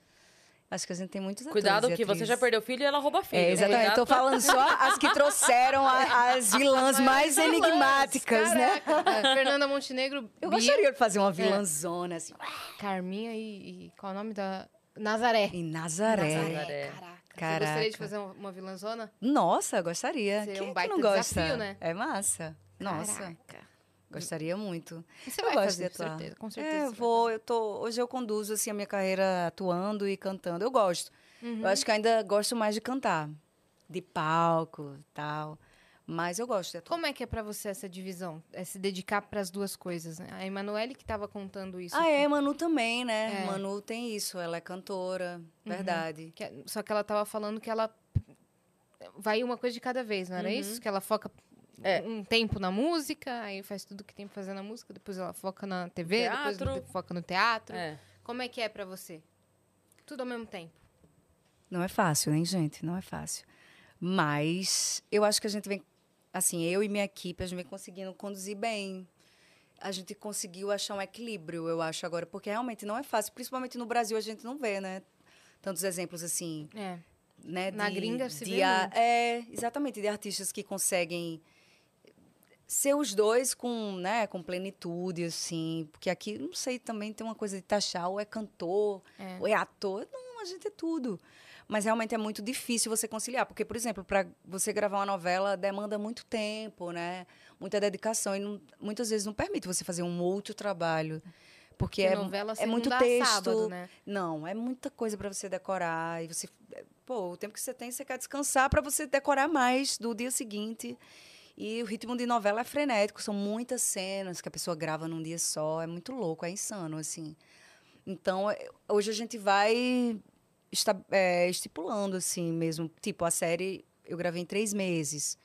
Acho que a gente tem muitos Cuidado atores e que você já perdeu filho e ela rouba filho. É, exatamente. Eu tô Cuidado. falando só as que trouxeram a- as vilãs mais enigmáticas, né? Caraca. É, Fernanda Montenegro, Eu Bia, gostaria de fazer uma vilãzona, assim, Carminha e, e qual é o nome da... Nazaré. em Nazaré. Nazaré. Caraca. Você Caraca. gostaria de fazer uma, vilãzona? Nossa, gostaria. Seria Quem um é que baita não gosta? desafio, né? É massa. Nossa, Caraca. Gostaria muito. E você eu vai fazer, atuar. certeza, com certeza. É, eu vai vou, eu tô, hoje eu conduzo assim a minha carreira atuando e cantando. Eu gosto. Uhum. Eu acho que ainda gosto mais de cantar, de palco, tal. Mas eu gosto de atuar. Como é que é pra você essa divisão? É se dedicar pras duas coisas, né? A Emanuele que tava contando isso. Ah, é, Manu também, né? É. Manu tem isso, ela é cantora, verdade. que é- só que ela tava falando que ela vai uma coisa de cada vez, não era isso? Que ela foca É. um tempo na música, aí faz tudo que tem pra fazer na música, depois ela foca na TV, depois Teatro. no- foca no teatro. É. Como é que é pra você? Tudo ao mesmo tempo. Não é fácil, hein, gente? Não é fácil. Mas eu acho que a gente vem, assim, eu e minha equipe, a gente vem conseguindo conduzir bem. A gente conseguiu achar um equilíbrio, eu acho, agora, porque realmente não é fácil. Principalmente no Brasil, a gente não vê, né? Tantos exemplos assim, É. né? Na de- gringa se de vê a- muito. É, exatamente, de artistas que conseguem ser os dois com, né, com plenitude, assim. Porque aqui, não sei, também tem uma coisa de taxar, ou é cantor, É. ou é ator. Não, a gente é tudo. Mas realmente é muito difícil você conciliar. Porque, por exemplo, para você gravar uma novela demanda muito tempo, né? Muita dedicação. E não- muitas vezes não permite você fazer um outro trabalho. Porque, é, novela é muito texto. sábado, né? Não, é muita coisa para você decorar. E você. Pô, o tempo que você tem, você quer descansar para você decorar mais do dia seguinte. E o ritmo de novela é frenético, são muitas cenas que a pessoa grava num dia só. É muito louco, é insano, assim. Então, é- hoje a gente vai esta- é, estipulando, assim mesmo. Tipo, a série eu gravei em três meses.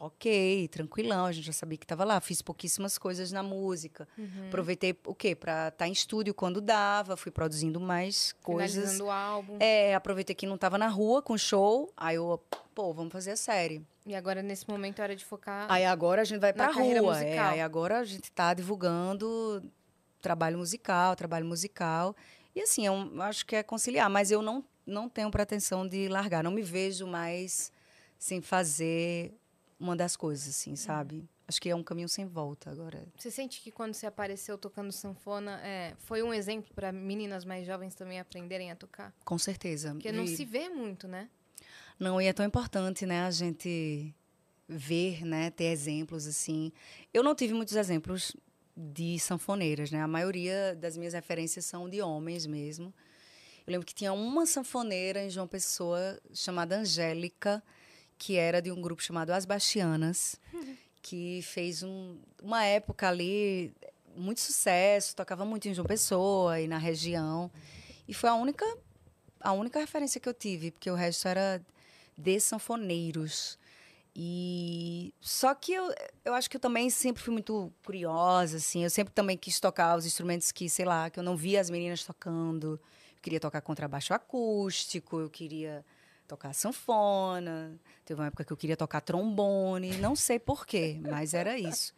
Ok, tranquilão, a gente já sabia que estava lá. Fiz pouquíssimas coisas na música. Uhum. Aproveitei o quê? Para estar em estúdio quando dava, fui produzindo mais coisas. O álbum. É, aproveitei que não estava na rua com show, aí eu, pô, vamos fazer a série. E agora, nesse momento, é hora de focar. Aí agora a gente vai pra carreira rua. É, aí agora a gente tá divulgando trabalho musical, trabalho musical. E assim, eu acho que é conciliar, mas eu não, não tenho pretensão de largar. Não me vejo mais sem fazer uma das coisas, assim, sabe? Acho que é um caminho sem volta agora. Você sente que quando você apareceu tocando sanfona, é, foi um exemplo para meninas mais jovens também aprenderem a tocar? Com certeza. Porque não E- se vê muito, né? Não, e é tão importante, né, a gente ver, né, ter exemplos assim. Eu não tive muitos exemplos de sanfoneiras, né? A maioria das minhas referências são de homens mesmo. Eu lembro que tinha uma sanfoneira em João Pessoa chamada Angélica, que era de um grupo chamado As Bastianas, que fez um, uma época ali muito sucesso, tocava muito em João Pessoa e na região. E foi a única a única referência que eu tive, porque o resto era de sanfoneiros. E só que eu, eu acho que eu também sempre fui muito curiosa, assim. Eu sempre também quis tocar os instrumentos que, sei lá, que eu não via as meninas tocando. Eu queria tocar contrabaixo acústico, eu queria tocar sanfona. Teve uma época que eu queria tocar trombone, não sei porquê, mas era isso.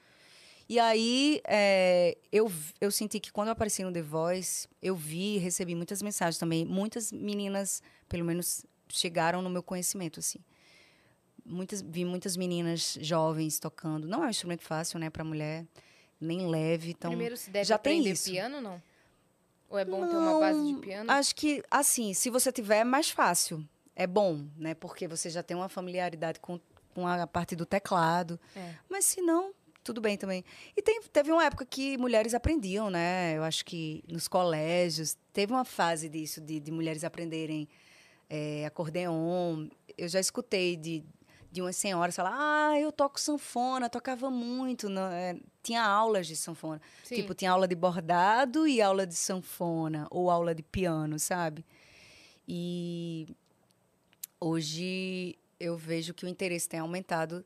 E aí é, eu, eu senti que quando eu apareci no The Voice, eu vi, recebi muitas mensagens também. Muitas meninas, pelo menos, chegaram no meu conhecimento, assim. Muitas, vi muitas meninas jovens tocando. Não é um instrumento fácil, né, para mulher, nem leve. Então, Primeiro se deve já tem aprender isso. piano, não? Ou é bom ter uma base de Não, piano? Acho que, assim, se você tiver, é mais fácil. É bom, né? Porque você já tem uma familiaridade com, com a parte do teclado. É. Mas se não, tudo bem também. E tem- teve uma época que mulheres aprendiam, né? Eu acho que nos colégios teve uma fase disso, de, de mulheres aprenderem é, acordeon. Eu já escutei de, de umas senhoras falar, ah, eu toco sanfona, tocava muito. não- é, tinha aulas de sanfona. Sim. Tipo, tinha aula de bordado e aula de sanfona, ou aula de piano, sabe? E hoje eu vejo que o interesse tem aumentado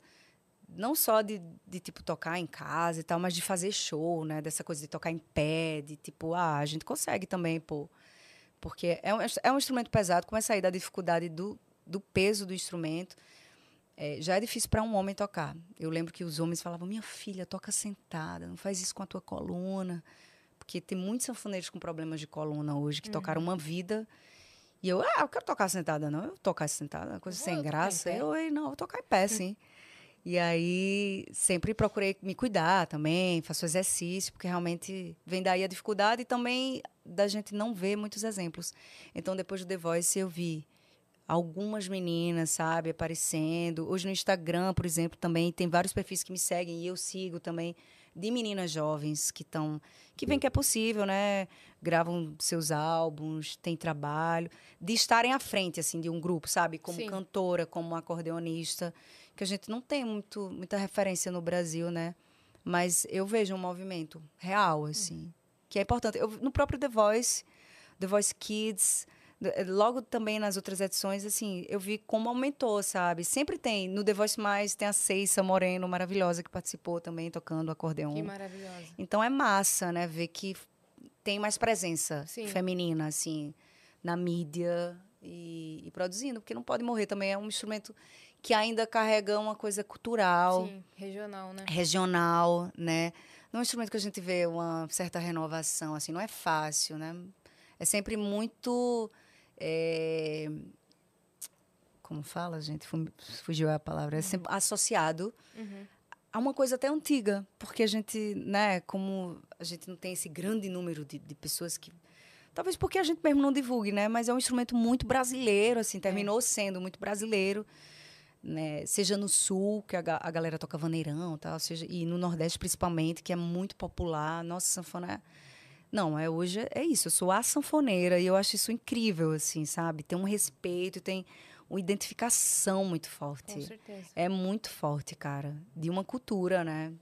não só de, de tipo tocar em casa e tal, mas de fazer show, né? Dessa coisa de tocar em pé, de tipo, ah, a gente consegue também, pô. Porque é um, é um instrumento pesado, começa aí da dificuldade do, do peso do instrumento. É, já é difícil para um homem tocar. Eu lembro que os homens falavam: minha filha, toca sentada, não faz isso com a tua coluna. Porque tem muitos sanfoneiros com problemas de coluna hoje que tocaram uma vida. E eu, ah, eu quero tocar sentada, não. Eu tocar sentada, coisa sem graça. Eu, ei, não, eu vou tocar em pé, sim. E aí, sempre procurei me cuidar também, faço exercício, porque realmente vem daí a dificuldade e também da gente não ver muitos exemplos. Então, depois do The Voice, eu vi algumas meninas, sabe, aparecendo. Hoje no Instagram, por exemplo, também tem vários perfis que me seguem e eu sigo também de meninas jovens que estão que veem que é possível, né? Gravam seus álbuns, têm trabalho, de estarem à frente assim de um grupo, sabe? Como Sim. cantora, como acordeonista, que a gente não tem muito muita referência no Brasil, né? Mas eu vejo um movimento real assim, que é importante. Eu, no próprio The Voice, The Voice Kids, logo também nas outras edições, assim, eu vi como aumentou, sabe? Sempre tem. No The Voice Mais tem a Ceissa Moreno, maravilhosa, que participou também, tocando acordeon. Que maravilhosa. Então é massa, né? Ver que tem mais presença Sim. feminina, assim, na mídia e, e produzindo, porque não pode morrer também. É um instrumento que ainda carrega uma coisa cultural Sim, regional, né? regional, né? Não é um instrumento que a gente vê uma certa renovação, assim, não é fácil, né? É sempre muito... é, Como fala, gente? Fu- Fugiu a palavra. É sempre associado a uma coisa até antiga, porque a gente, né, como a gente não tem esse grande número de, de pessoas que... Talvez porque a gente mesmo não divulgue, né? Mas é um instrumento muito brasileiro, assim, terminou sendo muito brasileiro né? Seja no sul, que a, a galera toca vaneirão, tal, seja e no nordeste principalmente, que é muito popular. Nossa, sanfona é- não, é hoje é isso, eu sou a sanfoneira e eu acho isso incrível assim, sabe? Tem um respeito, tem uma identificação muito Com forte. certeza. É muito forte, cara, de uma cultura, né?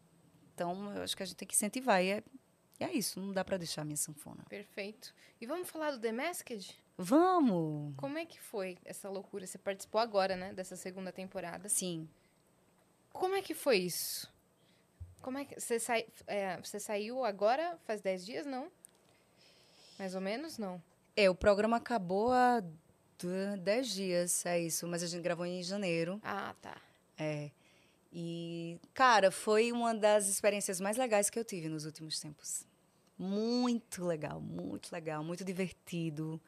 Então, eu acho que a gente tem que incentivar e é, é isso, não dá para deixar a minha sanfona. Perfeito. E vamos falar do The Masked? Vamos. Como é que foi essa loucura? Você participou agora, né, dessa segunda temporada. Sim. Como é que foi isso? Como é que você, sai, é, você saiu agora? Faz 10 dias, não? Mais ou menos, não? É, o programa acabou há d- 10 dias, é isso, mas a gente gravou em janeiro. Ah, tá. É. E, cara, foi uma das experiências mais legais que eu tive nos últimos tempos. Muito legal, muito legal, muito divertido.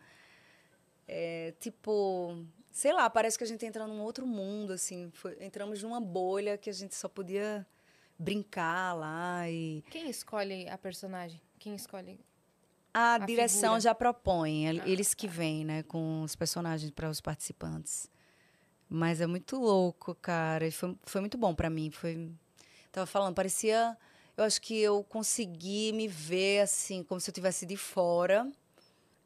É, tipo, sei lá, parece que a gente entra num outro mundo, assim. Foi- entramos numa bolha que a gente só podia brincar lá e Quem escolhe a personagem? Quem escolhe? A, A direção figura. já propõe, Ah, eles que vêm, né, com os personagens para os participantes. Mas é muito louco, cara. E foi, foi muito bom para mim. Foi, tava falando, parecia. Eu Eu acho que eu consegui me ver assim, como se eu tivesse de fora,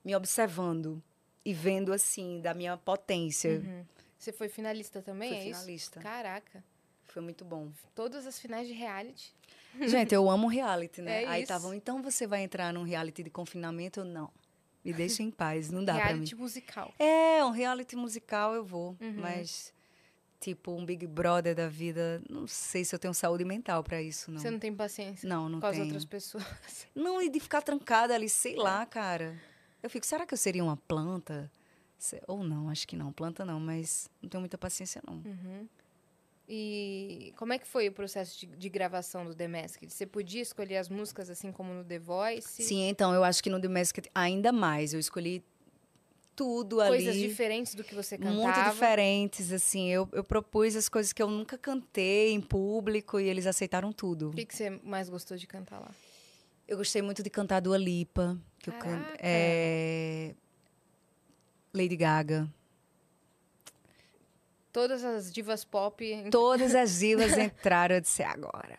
me observando e vendo assim da minha potência. Uhum. Você foi finalista também, Fui é finalista. isso? Caraca. Foi muito bom. Todas as finais de reality. Gente, eu amo reality, né? É Aí estavam, então você vai entrar num reality de confinamento? Eu, não. Me deixa em paz, não dá pra mim. reality musical. É, um reality musical eu vou, Uhum. mas tipo um Big Brother da vida, não sei se eu tenho saúde mental pra isso, não. Você não tem paciência Não, não com as tenho. outras pessoas. Não, e de ficar trancada ali, sei lá, cara. Eu fico, será que eu seria uma planta? Ou não, acho que não, planta não, mas não tenho muita paciência não. Uhum. E como é que foi o processo de, de gravação do The Masked? Você podia escolher as músicas assim como no The Voice? Sim, então eu acho que no The Masked ainda mais, eu escolhi tudo ali. Coisas diferentes do que você cantava? muito diferentes, assim. Eu, eu propus as coisas que eu nunca cantei em público e eles aceitaram tudo. O que, que você mais gostou de cantar lá? Eu gostei muito de cantar Dua Lipa, que eu canto. É... Lady Gaga. Todas as divas pop. Todas as divas entraram, eu disse, "É agora.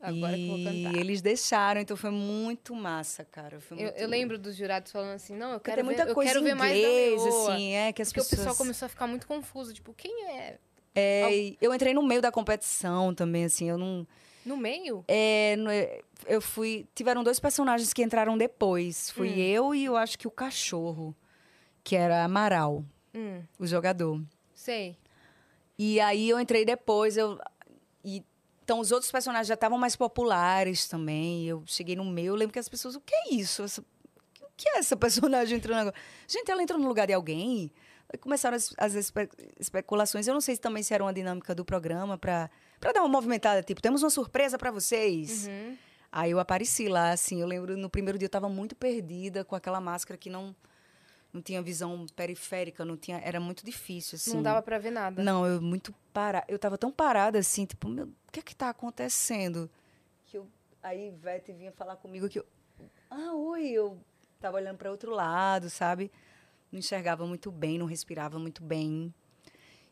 Agora que eu vou e cantar. eles deixaram, então foi muito massa, cara. Foi Eu, muito... eu lembro dos jurados falando assim, não, eu quero ver, eu quero ver mais da inglês, Leoa. assim, é que as Porque o pessoas... pessoal começou a ficar muito confuso, tipo, quem é? É, e eu entrei no meio da competição também, assim, eu não... No meio? É, no- eu fui. Tiveram dois personagens que entraram depois. Fui Hum. eu e eu acho que o cachorro, que era Amaral, Hum, o jogador. sei. E aí eu entrei depois. Eu, e, então os outros personagens já estavam mais populares também. Eu cheguei no meu, eu lembro que as pessoas, o que é isso? Essa- o que é essa personagem entrando agora? Gente, ela entrou no lugar de alguém? Começaram as, as espe- especulações. Eu não sei se também se era uma dinâmica do programa para dar uma movimentada, tipo, temos uma surpresa para vocês. Uhum. Aí eu apareci lá, assim, eu lembro no primeiro dia eu tava muito perdida com aquela máscara que não não tinha visão periférica, não tinha, era muito difícil assim. Não dava pra ver nada. Não, eu muito para, eu tava tão parada assim, tipo, meu, o que é que tá acontecendo? Que eu aí Ivete vinha falar comigo que eu, ah, oi, eu tava olhando para outro lado, sabe? Não enxergava muito bem, não respirava muito bem.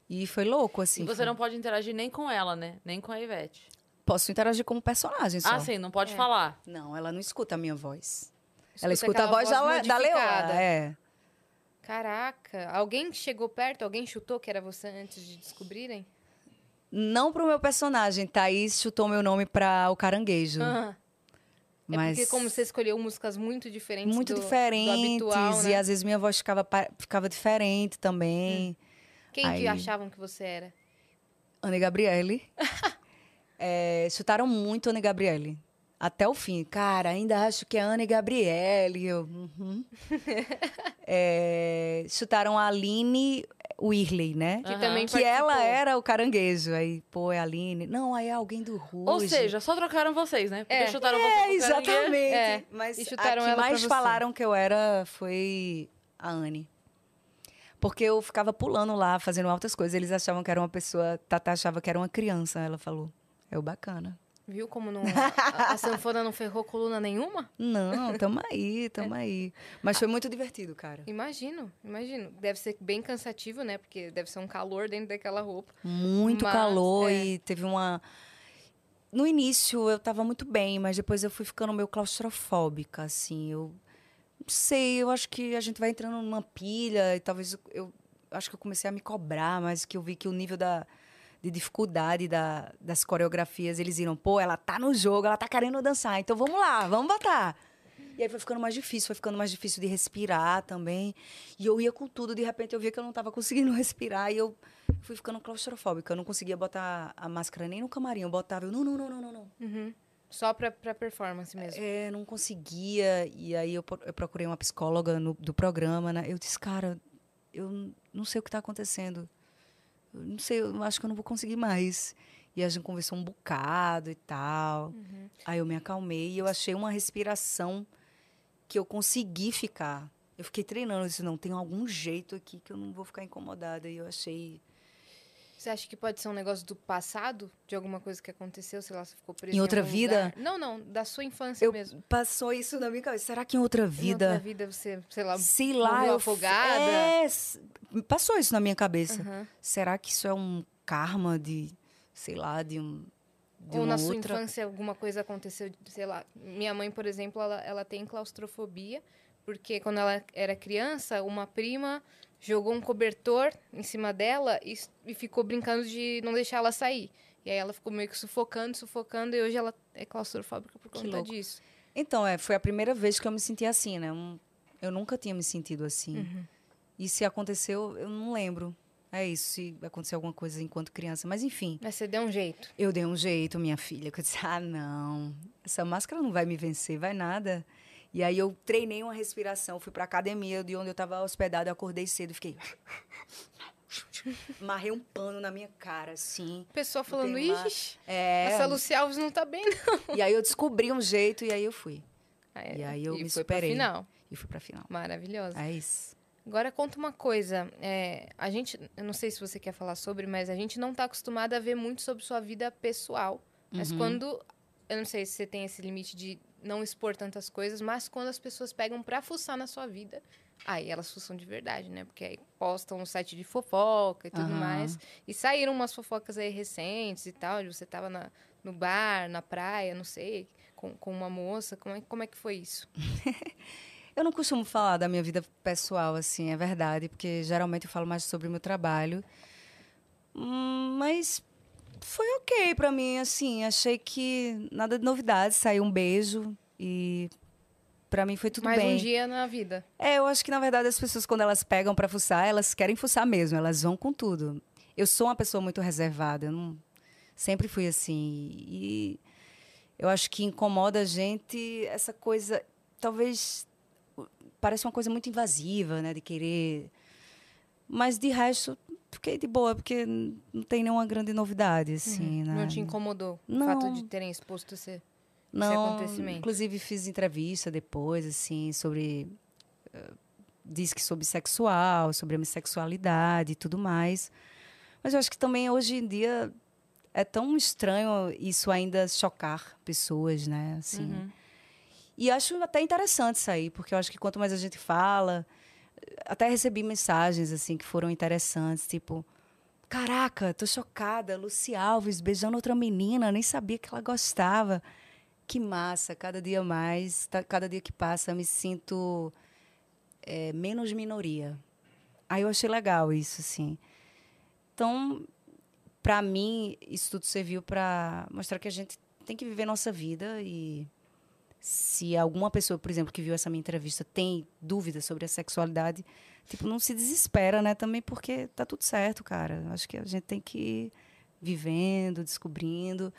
E foi louco assim. E você foi- não pode interagir nem com ela, né? Nem com a Ivete. posso interagir como personagem só. Ah, sim, não pode É. falar. Não, ela não escuta a minha voz. ela escuta a voz, da, da Leoa. É. Caraca, alguém chegou perto, alguém chutou que era você antes de descobrirem? Não pro meu personagem. Thaís chutou meu nome pra o caranguejo. Ah, É mas porque como você escolheu músicas muito diferentes muito do, do diferentes. habitual, E né? às vezes minha voz ficava, ficava diferente também. Quem que Aí- achavam que você era? Ana Gabriele. É, chutaram muito Ana Gabriele. Até o fim. Cara, ainda acho que é Ana Gabriele. Eu, uhum. É, chutaram a Aline Whirley, né? Que Aham. também Que ela era o caranguejo. Aí, pô, é a Aline. Não, aí é alguém do Ruge. Ou seja, só trocaram vocês, né? Porque É. chutaram É, caranguejo. exatamente. É, Mas e chutaram a que mais falaram que eu era foi a Anne. Porque eu ficava pulando lá, fazendo altas coisas. Eles achavam que era uma pessoa... Tata achava que era uma criança, ela falou. É o bacana. Viu como não, a, a sanfona não ferrou coluna nenhuma? Não, tamo aí, tamo aí. Mas foi muito divertido, cara. Imagino, imagino. Deve ser bem cansativo, né? Porque deve ser um calor dentro daquela roupa. Muito Mas, calor é. e teve uma... No início eu tava muito bem, mas depois eu fui ficando meio claustrofóbica, assim. Eu não sei, eu acho que a gente vai entrando numa pilha e talvez eu, eu acho que eu comecei a me cobrar, mas que eu vi que o nível da, de dificuldade da, das coreografias, eles viram, pô, ela tá no jogo, ela tá querendo dançar, então vamos lá, vamos botar. E aí foi ficando mais difícil, foi ficando mais difícil de respirar também. E eu ia com tudo, de repente eu via que eu não tava conseguindo respirar e eu fui ficando claustrofóbica. Eu não conseguia botar a máscara nem no camarim. Eu botava, eu, não, não, não, não, não, não. Uhum. Só pra, pra performance mesmo. É, não conseguia. E aí eu, eu procurei uma psicóloga no- do programa, né? Eu disse, cara, eu não sei o que está acontecendo. Não sei, eu acho que eu não vou conseguir mais. E a gente conversou um bocado e tal. Aí eu me acalmei e eu achei uma respiração que eu consegui ficar. Eu fiquei treinando, eu disse, não, tem algum jeito aqui que eu não vou ficar incomodada. E eu achei Você acha que pode ser um negócio do passado? De alguma coisa que aconteceu? Sei lá, você ficou preso Em outra algum vida? lugar? Não, não. Da sua infância Eu mesmo. passou isso na minha cabeça. Será que em outra vida? Em outra vida você, sei lá... sei lá, eu afogada? É, passou isso na minha cabeça. Aham. Será que isso é um karma de, sei lá, de um de Ou na sua outra. infância alguma coisa aconteceu, sei lá. Minha mãe, por exemplo, ela, ela tem claustrofobia, porque quando ela era criança, uma prima jogou um cobertor em cima dela e, e ficou brincando de não deixar ela sair. E aí ela ficou meio que sufocando, sufocando, e hoje ela é claustrofóbica por conta disso. Então, é, foi a primeira vez que eu me senti assim, né? Um- eu nunca tinha me sentido assim. Uhum. E se aconteceu, eu não lembro. É isso, se aconteceu alguma coisa enquanto criança. Mas enfim, Mas você deu um jeito. eu dei um jeito, minha filha. Eu disse, ah, não, essa máscara não vai me vencer, vai nada. E aí eu treinei uma respiração, fui pra academia de onde eu estava hospedada, eu acordei cedo e fiquei... Marrei um pano na minha cara, assim. Pessoa falando, ixi, É, essa Luci Alves não tá bem, não. e aí eu descobri um jeito e aí eu fui. É, E aí eu me foi pra superei. final. E fui pra final. Maravilhosa. É isso. Agora conta uma coisa. é, a gente, eu não sei se você quer falar sobre, mas a gente não tá acostumado a ver muito sobre sua vida pessoal. Mas Uhum. quando. Eu não sei se você tem esse limite de não expor tantas coisas, mas quando as pessoas pegam pra fuçar na sua vida, aí elas fuçam de verdade, né? Porque aí postam no site de fofoca e tudo Aham. mais. E saíram umas fofocas aí recentes e tal, de você tava na- no bar, na praia, não sei, com, com uma moça. Como é, como é que foi isso? Eu não costumo falar da minha vida pessoal, assim, é verdade, porque geralmente eu falo mais sobre o meu trabalho. Hum, mas foi ok pra mim, assim, achei que nada de novidade, saiu um beijo e pra mim foi tudo Mais bem. um dia na vida. É, eu acho que na verdade as pessoas quando elas pegam pra fuçar, elas querem fuçar mesmo, elas vão com tudo. Eu sou uma pessoa muito reservada, eu não sempre fui assim e eu acho que incomoda a gente essa coisa, talvez parece uma coisa muito invasiva, né, de querer. Mas de resto fiquei de boa porque não tem nenhuma grande novidade assim, né? Não te incomodou Não. o fato de terem exposto você? Não, acontecimento. inclusive fiz entrevista depois, assim, sobre. eh, diz que sobre sexual, sobre a minha sexualidade e tudo mais. Mas eu acho que também hoje em dia é tão estranho isso ainda chocar pessoas, né? Assim. Uhum. E acho até interessante isso aí, porque eu acho que quanto mais a gente fala, até recebi mensagens assim que foram interessantes, tipo, caraca, tô chocada, Luci Alves beijando outra menina, nem sabia que ela gostava. Que massa, cada dia mais, tá- cada dia que passa, me sinto é, menos minoria. Aí eu achei legal isso, assim. Então, para mim, isso tudo serviu para mostrar que a gente tem que viver nossa vida e se alguma pessoa, por exemplo, que viu essa minha entrevista tem dúvidas sobre a sexualidade, tipo, não se desespera, né? Também porque tá tudo certo, cara. Acho que a gente tem que ir vivendo, descobrindo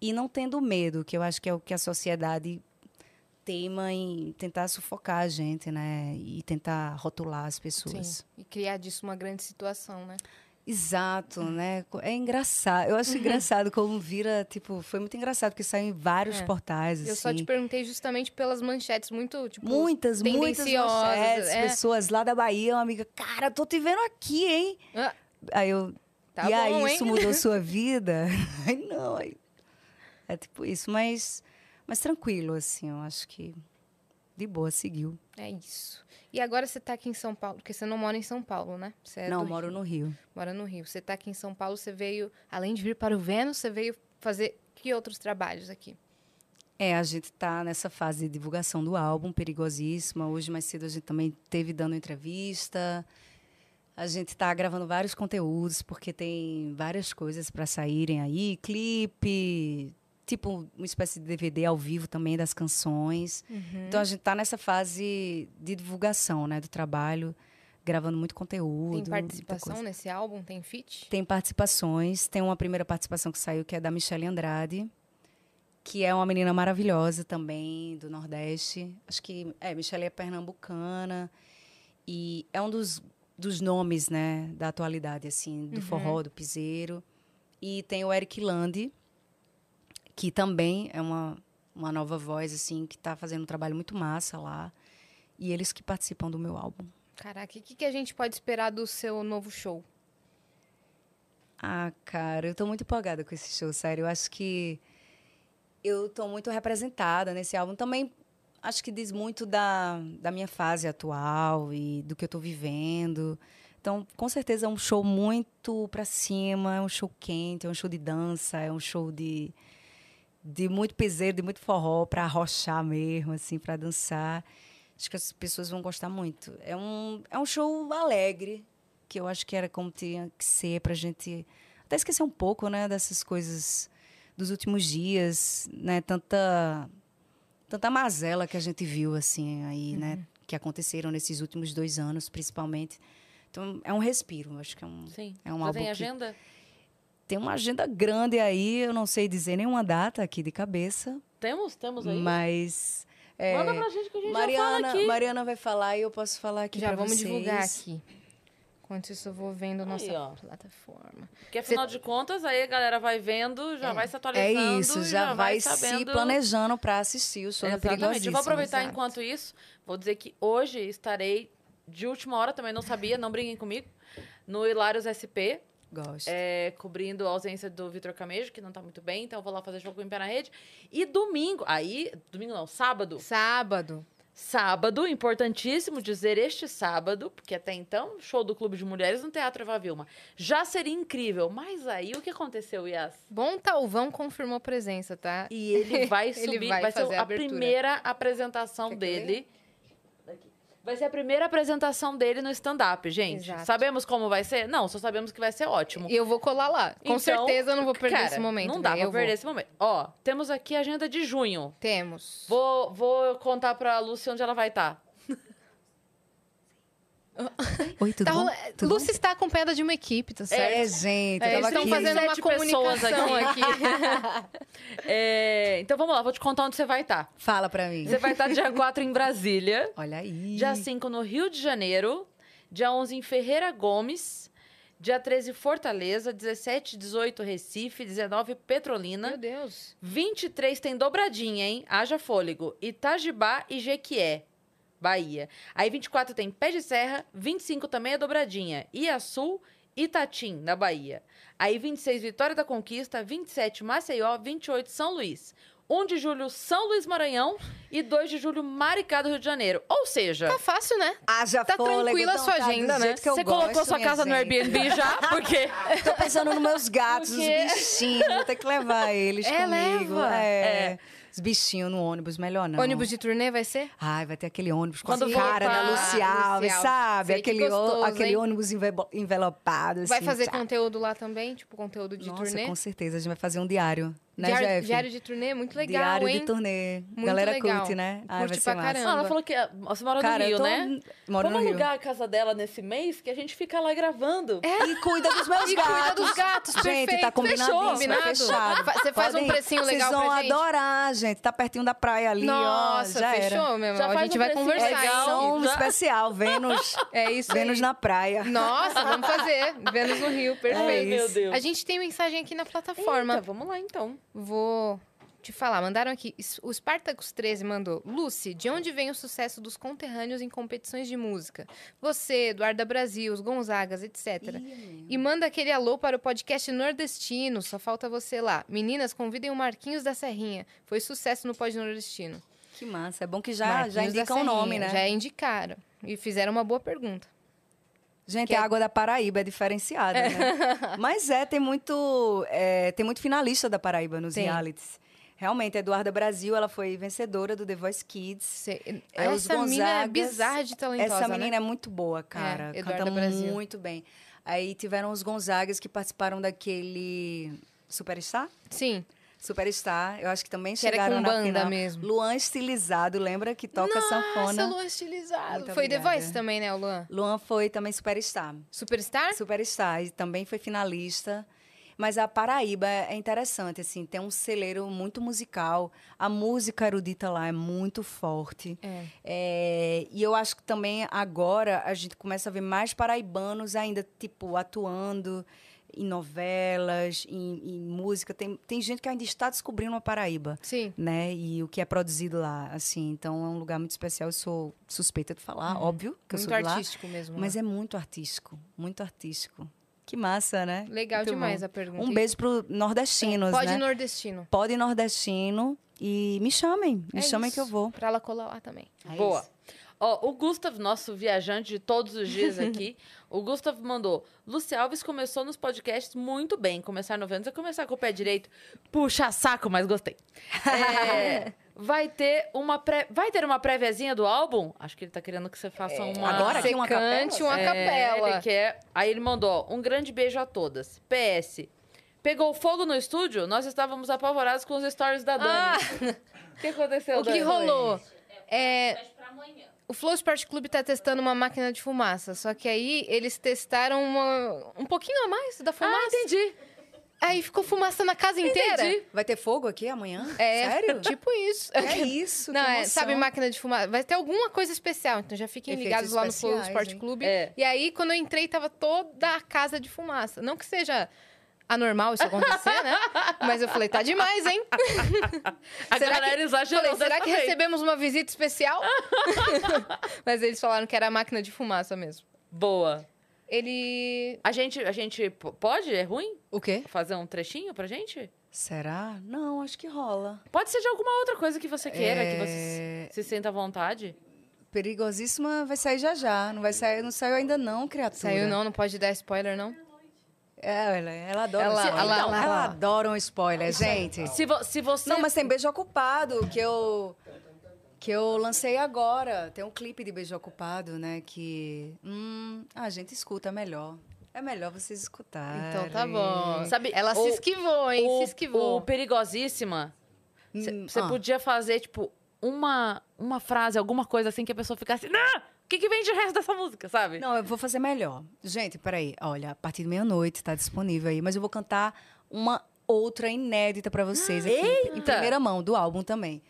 e não tendo medo, que eu acho que é o que a sociedade teima em tentar sufocar a gente, né? E tentar rotular as pessoas. Sim. E criar disso uma grande situação, né? Exato, né? É engraçado. Eu acho engraçado como vira, tipo, foi muito engraçado porque saiu em vários É. portais assim. Eu só te perguntei justamente pelas manchetes muito, tipo, Muitas, muitas manchetes, é. pessoas lá da Bahia, uma amiga, cara, tô te vendo aqui, hein? Ah, Aí eu, tá e bom, aí, hein? isso mudou sua vida? Aí não, aí, é tipo isso, mas, mas tranquilo, assim, eu acho que de boa, seguiu. É isso. E agora você tá aqui em São Paulo, porque você não mora em São Paulo, né? É não, moro Rio. no Rio. Mora no Rio. Você tá aqui em São Paulo, você veio, além de vir para o Vênus, você veio fazer que outros trabalhos aqui? É, a gente tá nessa fase de divulgação do álbum, perigosíssima. Hoje, mais cedo, a gente também teve dando entrevista. A gente tá gravando vários conteúdos, porque tem várias coisas para saírem aí. Clipe, tipo uma espécie de DVD ao vivo também das canções. Então, a gente tá nessa fase de divulgação, né, do trabalho, gravando muito conteúdo. Tem participação nesse álbum? Tem feat? Tem participações. Tem uma primeira participação que saiu, que é da Michelle Andrade, que é uma menina maravilhosa também, do Nordeste. Acho que, é, Michelle é pernambucana. E é um dos, dos nomes, né, da atualidade, assim, do forró, do piseiro. E tem o Eric Lande, que também é uma, uma nova voz, assim, que está fazendo um trabalho muito massa lá. E eles que participam do meu álbum. Caraca, o que, que a gente pode esperar do seu novo show? Ah, cara, eu tô muito empolgada com esse show, sério. Eu acho que eu tô muito representada nesse álbum. Também acho que diz muito da, da minha fase atual e do que eu tô vivendo. Então, com certeza é um show muito pra cima, é um show quente, é um show de dança, é um show de, de muito piseiro, de muito forró, para arrochar mesmo, assim, para dançar. Acho que as pessoas vão gostar muito. É um, é um show alegre, que eu acho que era como tinha que ser pra gente até esquecer um pouco, né, dessas coisas dos últimos dias, né, tanta tanta mazela que a gente viu assim aí, né, que aconteceram nesses últimos dois anos, principalmente. Então é um respiro, acho que é um Sim. é um Já álbum tem que- agenda? Tem uma agenda grande aí, eu não sei dizer nenhuma data aqui de cabeça, Temos, temos aí. mas é, Manda pra gente que a gente já Mariana, fala aqui. Mariana vai falar e eu posso falar aqui Já pra vamos vocês. divulgar aqui. Enquanto isso, eu vou vendo nossa ó. plataforma. Porque afinal de contas, aí a galera vai vendo, já vai se É atualizando. isso, e já, vai, se sabendo... planejando para assistir o show da Exatamente. Eu Perigosíssima. vou aproveitar exato. enquanto isso, vou dizer que hoje estarei de última hora, também não sabia, não briguem comigo, no Hilários SP, Gosto. é, cobrindo a ausência do Vitor Camejo, que não tá muito bem, então eu vou lá fazer jogo em pé na rede. E domingo, aí, domingo não, sábado, Sábado. Sábado, importantíssimo dizer este sábado, porque até então, show do Clube de Mulheres no Teatro Eva Vilma. Já seria incrível, mas aí o que aconteceu, Yas? Bom Talvão confirmou presença, tá? E ele vai Ele subir, vai vai, ser a a primeira apresentação Quer dele. Daqui. Vai ser a primeira apresentação dele no stand-up, gente. Exato. Sabemos como vai ser? Não, só sabemos que vai ser ótimo. Eu vou colar lá. Com Então, certeza eu não vou perder Cara, esse momento. Não dá né? pra eu perder vou. esse momento. Ó, temos aqui a agenda de junho. Temos. Vou, vou contar pra Lúcia onde ela vai estar. Oi, tudo Tá bom? Tudo Lúcia está acompanhada de uma equipe, tá certo? É, gente, É, eles estão aqui. fazendo uma Sete pessoas comunicação aqui. É, então vamos lá, vou te contar onde você vai estar. Fala pra mim. Você vai estar dia 4 em Brasília, Olha aí. dia 5 no Rio de Janeiro, dia 11 em Ferreira Gomes, dia 13 Fortaleza, 17 e 18 Recife, 19 Petrolina, Meu Deus. 23 tem dobradinha, hein? Haja fôlego. Itajibá e Jequié, Bahia. Aí 24 tem Pé de Serra, 25 também é dobradinha. Iaçu, Itatim, na Bahia. Aí 26 Vitória da Conquista, 27 Maceió, 28 São Luís. 1 de julho São Luís Maranhão e 2 de julho Maricá do Rio de Janeiro. Ou seja, Tá fácil, né? Haja Tá fôlego, tranquila a então sua tá agenda, né? você colocou sua casa no gente. Airbnb já? Porque Tô pensando nos meus gatos, Porque- os bichinhos. Vou ter que levar eles É, comigo. leva. É. Os bichinhos no ônibus, melhor não. Ônibus de turnê vai ser? Ai, vai ter aquele ônibus com Quando a cara da Luci Luci Alves, Alves. sabe? Sei, que aquele, gostoso, aquele hein? ônibus enve- envelopado, Vai assim, fazer sabe? conteúdo lá também? Tipo, conteúdo de Nossa, turnê? com certeza. A gente vai fazer um diário, né, diário, Jeff? diário de turnê, muito legal, Diário hein? de turnê. Muito Galera legal. curte, né? Ai, vai Curte pra caramba. Ah, ela falou que ah, você mora Cara, no Rio, tô... né? Moro Vamos no Rio. alugar a casa dela nesse mês que a gente fica lá gravando. E cuida dos meus E gatos. cuida dos gatos, Gente, perfeito. tá combinadíssimo, Fechou, é combinado. fechado. Você faz um Podem- precinho legal Vocês vão gente? adorar, gente. Tá pertinho da praia ali, Nossa, ó. Já fechou, era. meu Já. A faz gente um vai precinho conversar, legal. Edição Já- especial, Vênus, É isso Vênus aí. na praia. Nossa, vamos fazer. Vênus no Rio, perfeito. Ai, meu Deus. A gente tem mensagem aqui na plataforma. Vamos lá então. Vou te falar, mandaram aqui. O Spartacus 13 mandou. Lucy, de onde vem o sucesso dos conterrâneos em competições de música? Você, Eduarda Brasil, os Gonzagas, etc. E manda aquele alô para o podcast nordestino. Só falta você lá. Meninas, convidem o Marquinhos da Serrinha. Foi sucesso no Pod Nordestino. Que massa. É bom que já, já Marquinhos da indica o nome, né? Já indicaram. E fizeram uma boa pergunta. Gente, Que é- a água da Paraíba é diferenciada, né? Mas é, tem muito, é, tem muito finalista da Paraíba nos Tem. realities. Realmente, a Eduarda Brasil, ela foi vencedora do The Voice Kids. É, Essa menina é bizarra de talentosa, Essa menina né? é muito boa, cara. É, Eduarda Canta Brasil. muito bem. Aí tiveram os Gonzagas que participaram daquele Superstar? Sim. Superstar. Eu acho que também Que era chegaram com na banda final. mesmo. Luan Estilizado, lembra? Que toca Nossa, sanfona. Luan estilizado. Muito Foi The obrigada. Voice também, né, o Luan? Luan foi também Superstar. Superstar? Superstar. E também foi finalista. Mas a Paraíba é interessante, assim, tem um celeiro muito musical. A música erudita lá é muito forte. É. É, e eu acho que também agora a gente começa a ver mais paraibanos ainda, tipo, atuando em novelas, em, em música. Tem, tem gente que ainda está descobrindo a Paraíba, Sim. né? E o que é produzido lá, assim. Então é um lugar muito especial. Eu sou suspeita de falar, óbvio, que eu Muito sou de lá. artístico mesmo. Mas né? é muito artístico, muito artístico. Que massa, né? Legal Muito demais bom. a pergunta. Um beijo pro nordestinos, Pode né? nordestino. Pode nordestino E me chamem, me É chamem que eu isso, vou. Pra ela colar lá também. É Boa. isso. Ó, o Gustav, nosso viajante de todos os dias aqui, o Gustav mandou: Luci Alves começou nos podcasts muito bem. Começar no Vênus é começar com o pé direito. Puxa saco, mas gostei. É, vai ter uma pré... vai ter uma préviazinha do álbum? Acho que ele tá querendo que você faça uma. agora aqui uma cante capela? uma É, capela. Ele quer... Aí ele mandou: um grande beijo a todas. PS. Pegou fogo no estúdio? Nós estávamos apavorados com os stories da Dani. Ah, O que aconteceu, o que Dani? rolou? É, o Flow Sport Clube tá testando uma máquina de fumaça, só que aí eles testaram uma- um pouquinho a mais da Ah, fumaça. entendi. Aí ficou fumaça na casa inteira. Entendi. Vai ter fogo aqui amanhã? É, Sério? tipo isso. É isso, Não, que é, sabe máquina de fumaça? Vai ter alguma coisa especial, então já fiquem Efeitos ligados lá no Flow Sport? Clube. É. E aí, quando eu entrei, tava toda a casa de fumaça. Não que seja anormal isso acontecer, né? Mas eu falei, tá demais, hein? A Será galera que- exagerou Falei, será que vez. recebemos uma visita especial? Mas eles falaram que era a máquina de fumaça mesmo. Boa. Ele. A gente, a gente pode? É ruim? O quê? Fazer um trechinho pra gente? Será? Não, acho que rola. Pode ser de alguma outra coisa que você queira, que você É, se, se sinta à vontade. Perigosíssima vai sair já já. Não vai sair, não saiu ainda não, criatura. Saiu não, não pode dar spoiler, não. É, ela, ela adora Ela- um spoiler. ela- Então, ela- ela adora um spoiler, gente. Se, vo- se você. Não, mas tem Beijo Ocupado, que eu que eu lancei agora. Tem um clipe de Beijo Ocupado, né, que hum, a gente escuta melhor. É melhor vocês escutarem. Então tá bom. Sabe, Ela se o- esquivou, hein? o, se esquivou. o Perigosíssima, Hum, você ah. podia fazer, tipo, uma, uma frase, alguma coisa assim que a pessoa ficasse. Não! O que, que vem de resto dessa música, sabe? Não, eu vou fazer melhor. Gente, peraí. Olha, a partir de meia-noite tá disponível aí, mas eu vou cantar uma outra inédita pra vocês aqui. Em Eita! primeira mão, do álbum também.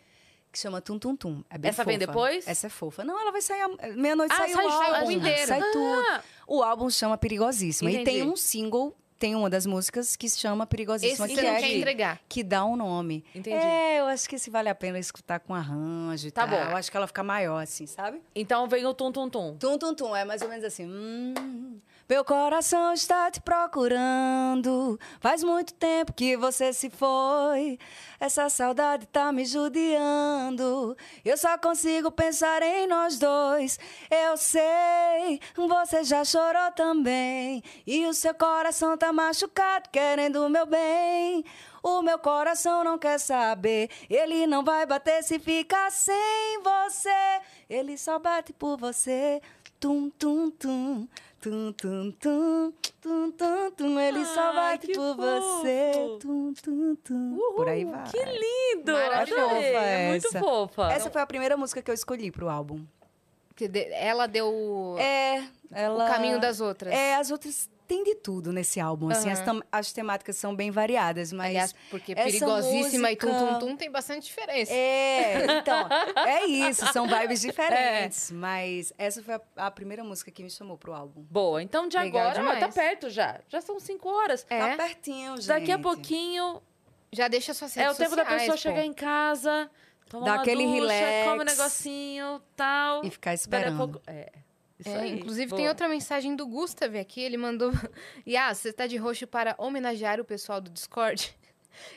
Que chama Tum Tum Tum. É bem Essa vem fofa. depois? Essa é fofa. Não, ela vai sair. Meia-noite Ah, sai, sai- o sai álbum. álbum inteiro. Sai tudo. Ah, O álbum chama Perigosíssima. Entendi. E tem um single, tem uma das músicas que se chama Perigosíssima, Esse que você não é quer que, entregar. que dá um nome. Entendi. É, eu acho que esse vale a pena escutar com arranjo e Tá tal. bom. Eu acho que ela fica maior, assim, sabe? então vem o tum tum tum. Tum, tum, tum. É mais ou menos assim. Hum, meu coração está te procurando. Faz muito tempo que você se foi. Essa saudade tá me judiando. Eu só consigo pensar em nós dois. Eu sei, você já chorou também. E o seu coração tá machucado, querendo o meu bem. O meu coração não quer saber. Ele não vai bater se ficar sem você. Ele só bate por você. Tum, tum, tum. Tum, tum, tum. Tum, tum, tum. Ele só Ai, bate que por fofo. você. Tum, tum, tum. por aí vai. Que lindo! Maravilhoso. Adorei, É muito fofa. Essa foi a primeira música que eu escolhi pro álbum. Que de- Ela deu É, ela... o caminho das outras. É, as outras tem de tudo nesse álbum, assim, as, as temáticas são bem variadas, mas... Aliás, porque perigosíssima e tum tum música- tum tem bastante diferença. É, então, é isso, são vibes É. diferentes. Mas essa foi a, a primeira música que me chamou pro álbum. Boa, então de Legal agora, tá demais. perto já. Já são cinco horas. É. Tá pertinho, gente. Daqui a pouquinho Já deixa suas é o tempo da sociais, pessoa pô. chegar em casa, tomar Dá uma aquele ducha, relax. come um negocinho, tal. E ficar esperando. pouco- É, isso É, aí. inclusive Boa. tem outra mensagem do Gustav aqui, ele mandou... Yas, você tá de roxo para homenagear o pessoal do Discord?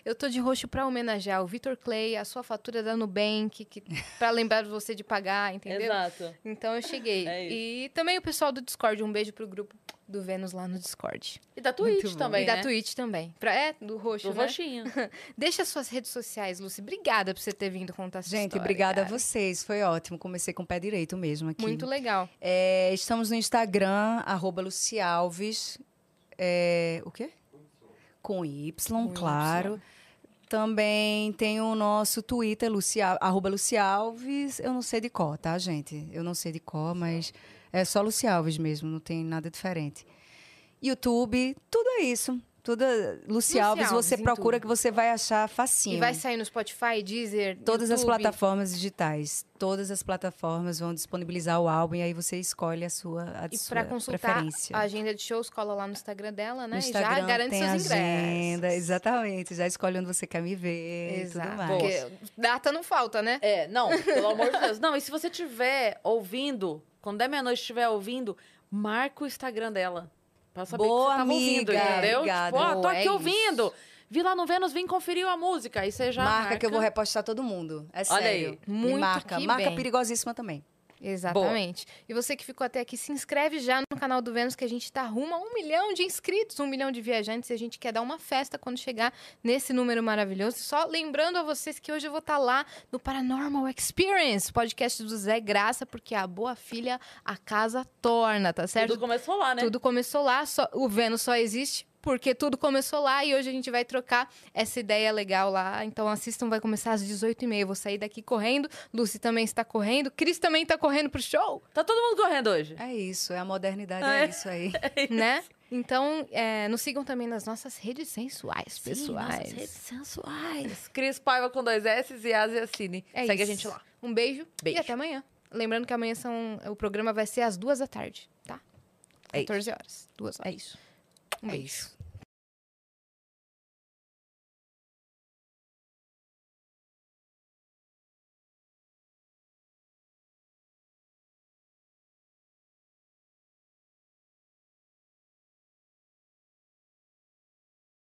Eu tô de roxo para homenagear o Vitor Clay, a sua fatura da Nubank, que, pra lembrar você de pagar, entendeu? Exato. Então eu cheguei. É e também o pessoal do Discord, um beijo pro grupo do Vênus lá no Discord. E da Twitch Muito bom. também, e da né? Twitch também. Pra, é, do roxo, Do né? roxinho. Deixa suas redes sociais, Lucy. Obrigada por você ter vindo contar essa Gente, história, obrigada a cara. vocês, foi ótimo. Comecei com o pé direito mesmo aqui. Muito legal. É, estamos no Instagram, arroba Luci Alves. É, o quê? Com Y, claro. Também tem o nosso Twitter, Luci, Al- arroba Luci Alves. Eu não sei de cor, tá, gente? Eu não sei de cor, mas é só Luci Alves mesmo, não tem nada diferente. YouTube, tudo é isso. Tudo, é- Luci, Luci Alves, Alves você procura tudo. que você vai achar facinho. E vai sair no Spotify, Deezer, Todas as YouTube. plataformas digitais. Todas as plataformas vão disponibilizar o álbum e aí você escolhe a sua, a E sua pra consultar preferência. a agenda de shows, cola lá no Instagram dela, né? No e Instagram já garante tem seus agenda, ingressos. exatamente. Já escolhe onde você quer me ver e Exato. tudo mais. Porque data não falta, né? É, não, pelo amor de Deus. Não, e se você estiver ouvindo, quando der meia-noite estiver ouvindo, marca o Instagram dela. Pra saber Boa, que você tava ouvindo, amiga. entendeu? Obrigada. Tipo, ó, tô Boa, aqui é isso. ouvindo. Vi lá no Vênus, vim conferir a música. Aí você já marca, que eu vou repostar todo mundo. É Olha sério. aí. Me Muito marca. Marca bem. perigosíssima também. Exatamente. E você que ficou até aqui, se inscreve já no canal do Vênus, que a gente tá rumo a um milhão de inscritos, um milhão de viajantes, e a gente quer dar uma festa quando chegar nesse número maravilhoso. Só lembrando a vocês que hoje eu vou estar lá no Paranormal Experience, podcast do Zé Graça, porque a boa filha a casa torna, tá certo? Tudo começou lá, né? Tudo começou lá, só- o Vênus só existe porque tudo começou lá e hoje a gente vai trocar essa ideia legal lá. Então assistam, vai começar às 18h30. Eu vou sair daqui correndo. Lucy também está correndo. Cris também está correndo pro show, Tá todo mundo correndo hoje. É isso, é a modernidade, é, é? isso aí. né? Então, é, nos sigam também nas nossas redes sensuais, pessoais. nossas redes sensuais. Cris Paiva com dois S e Asia Cine. É Segue isso. a gente lá. Um beijo, Beijo. e até amanhã. Lembrando que amanhã são, o programa vai ser às duas da tarde, tá? É isso. 14 horas. Duas horas. É isso. Um É beijo. isso.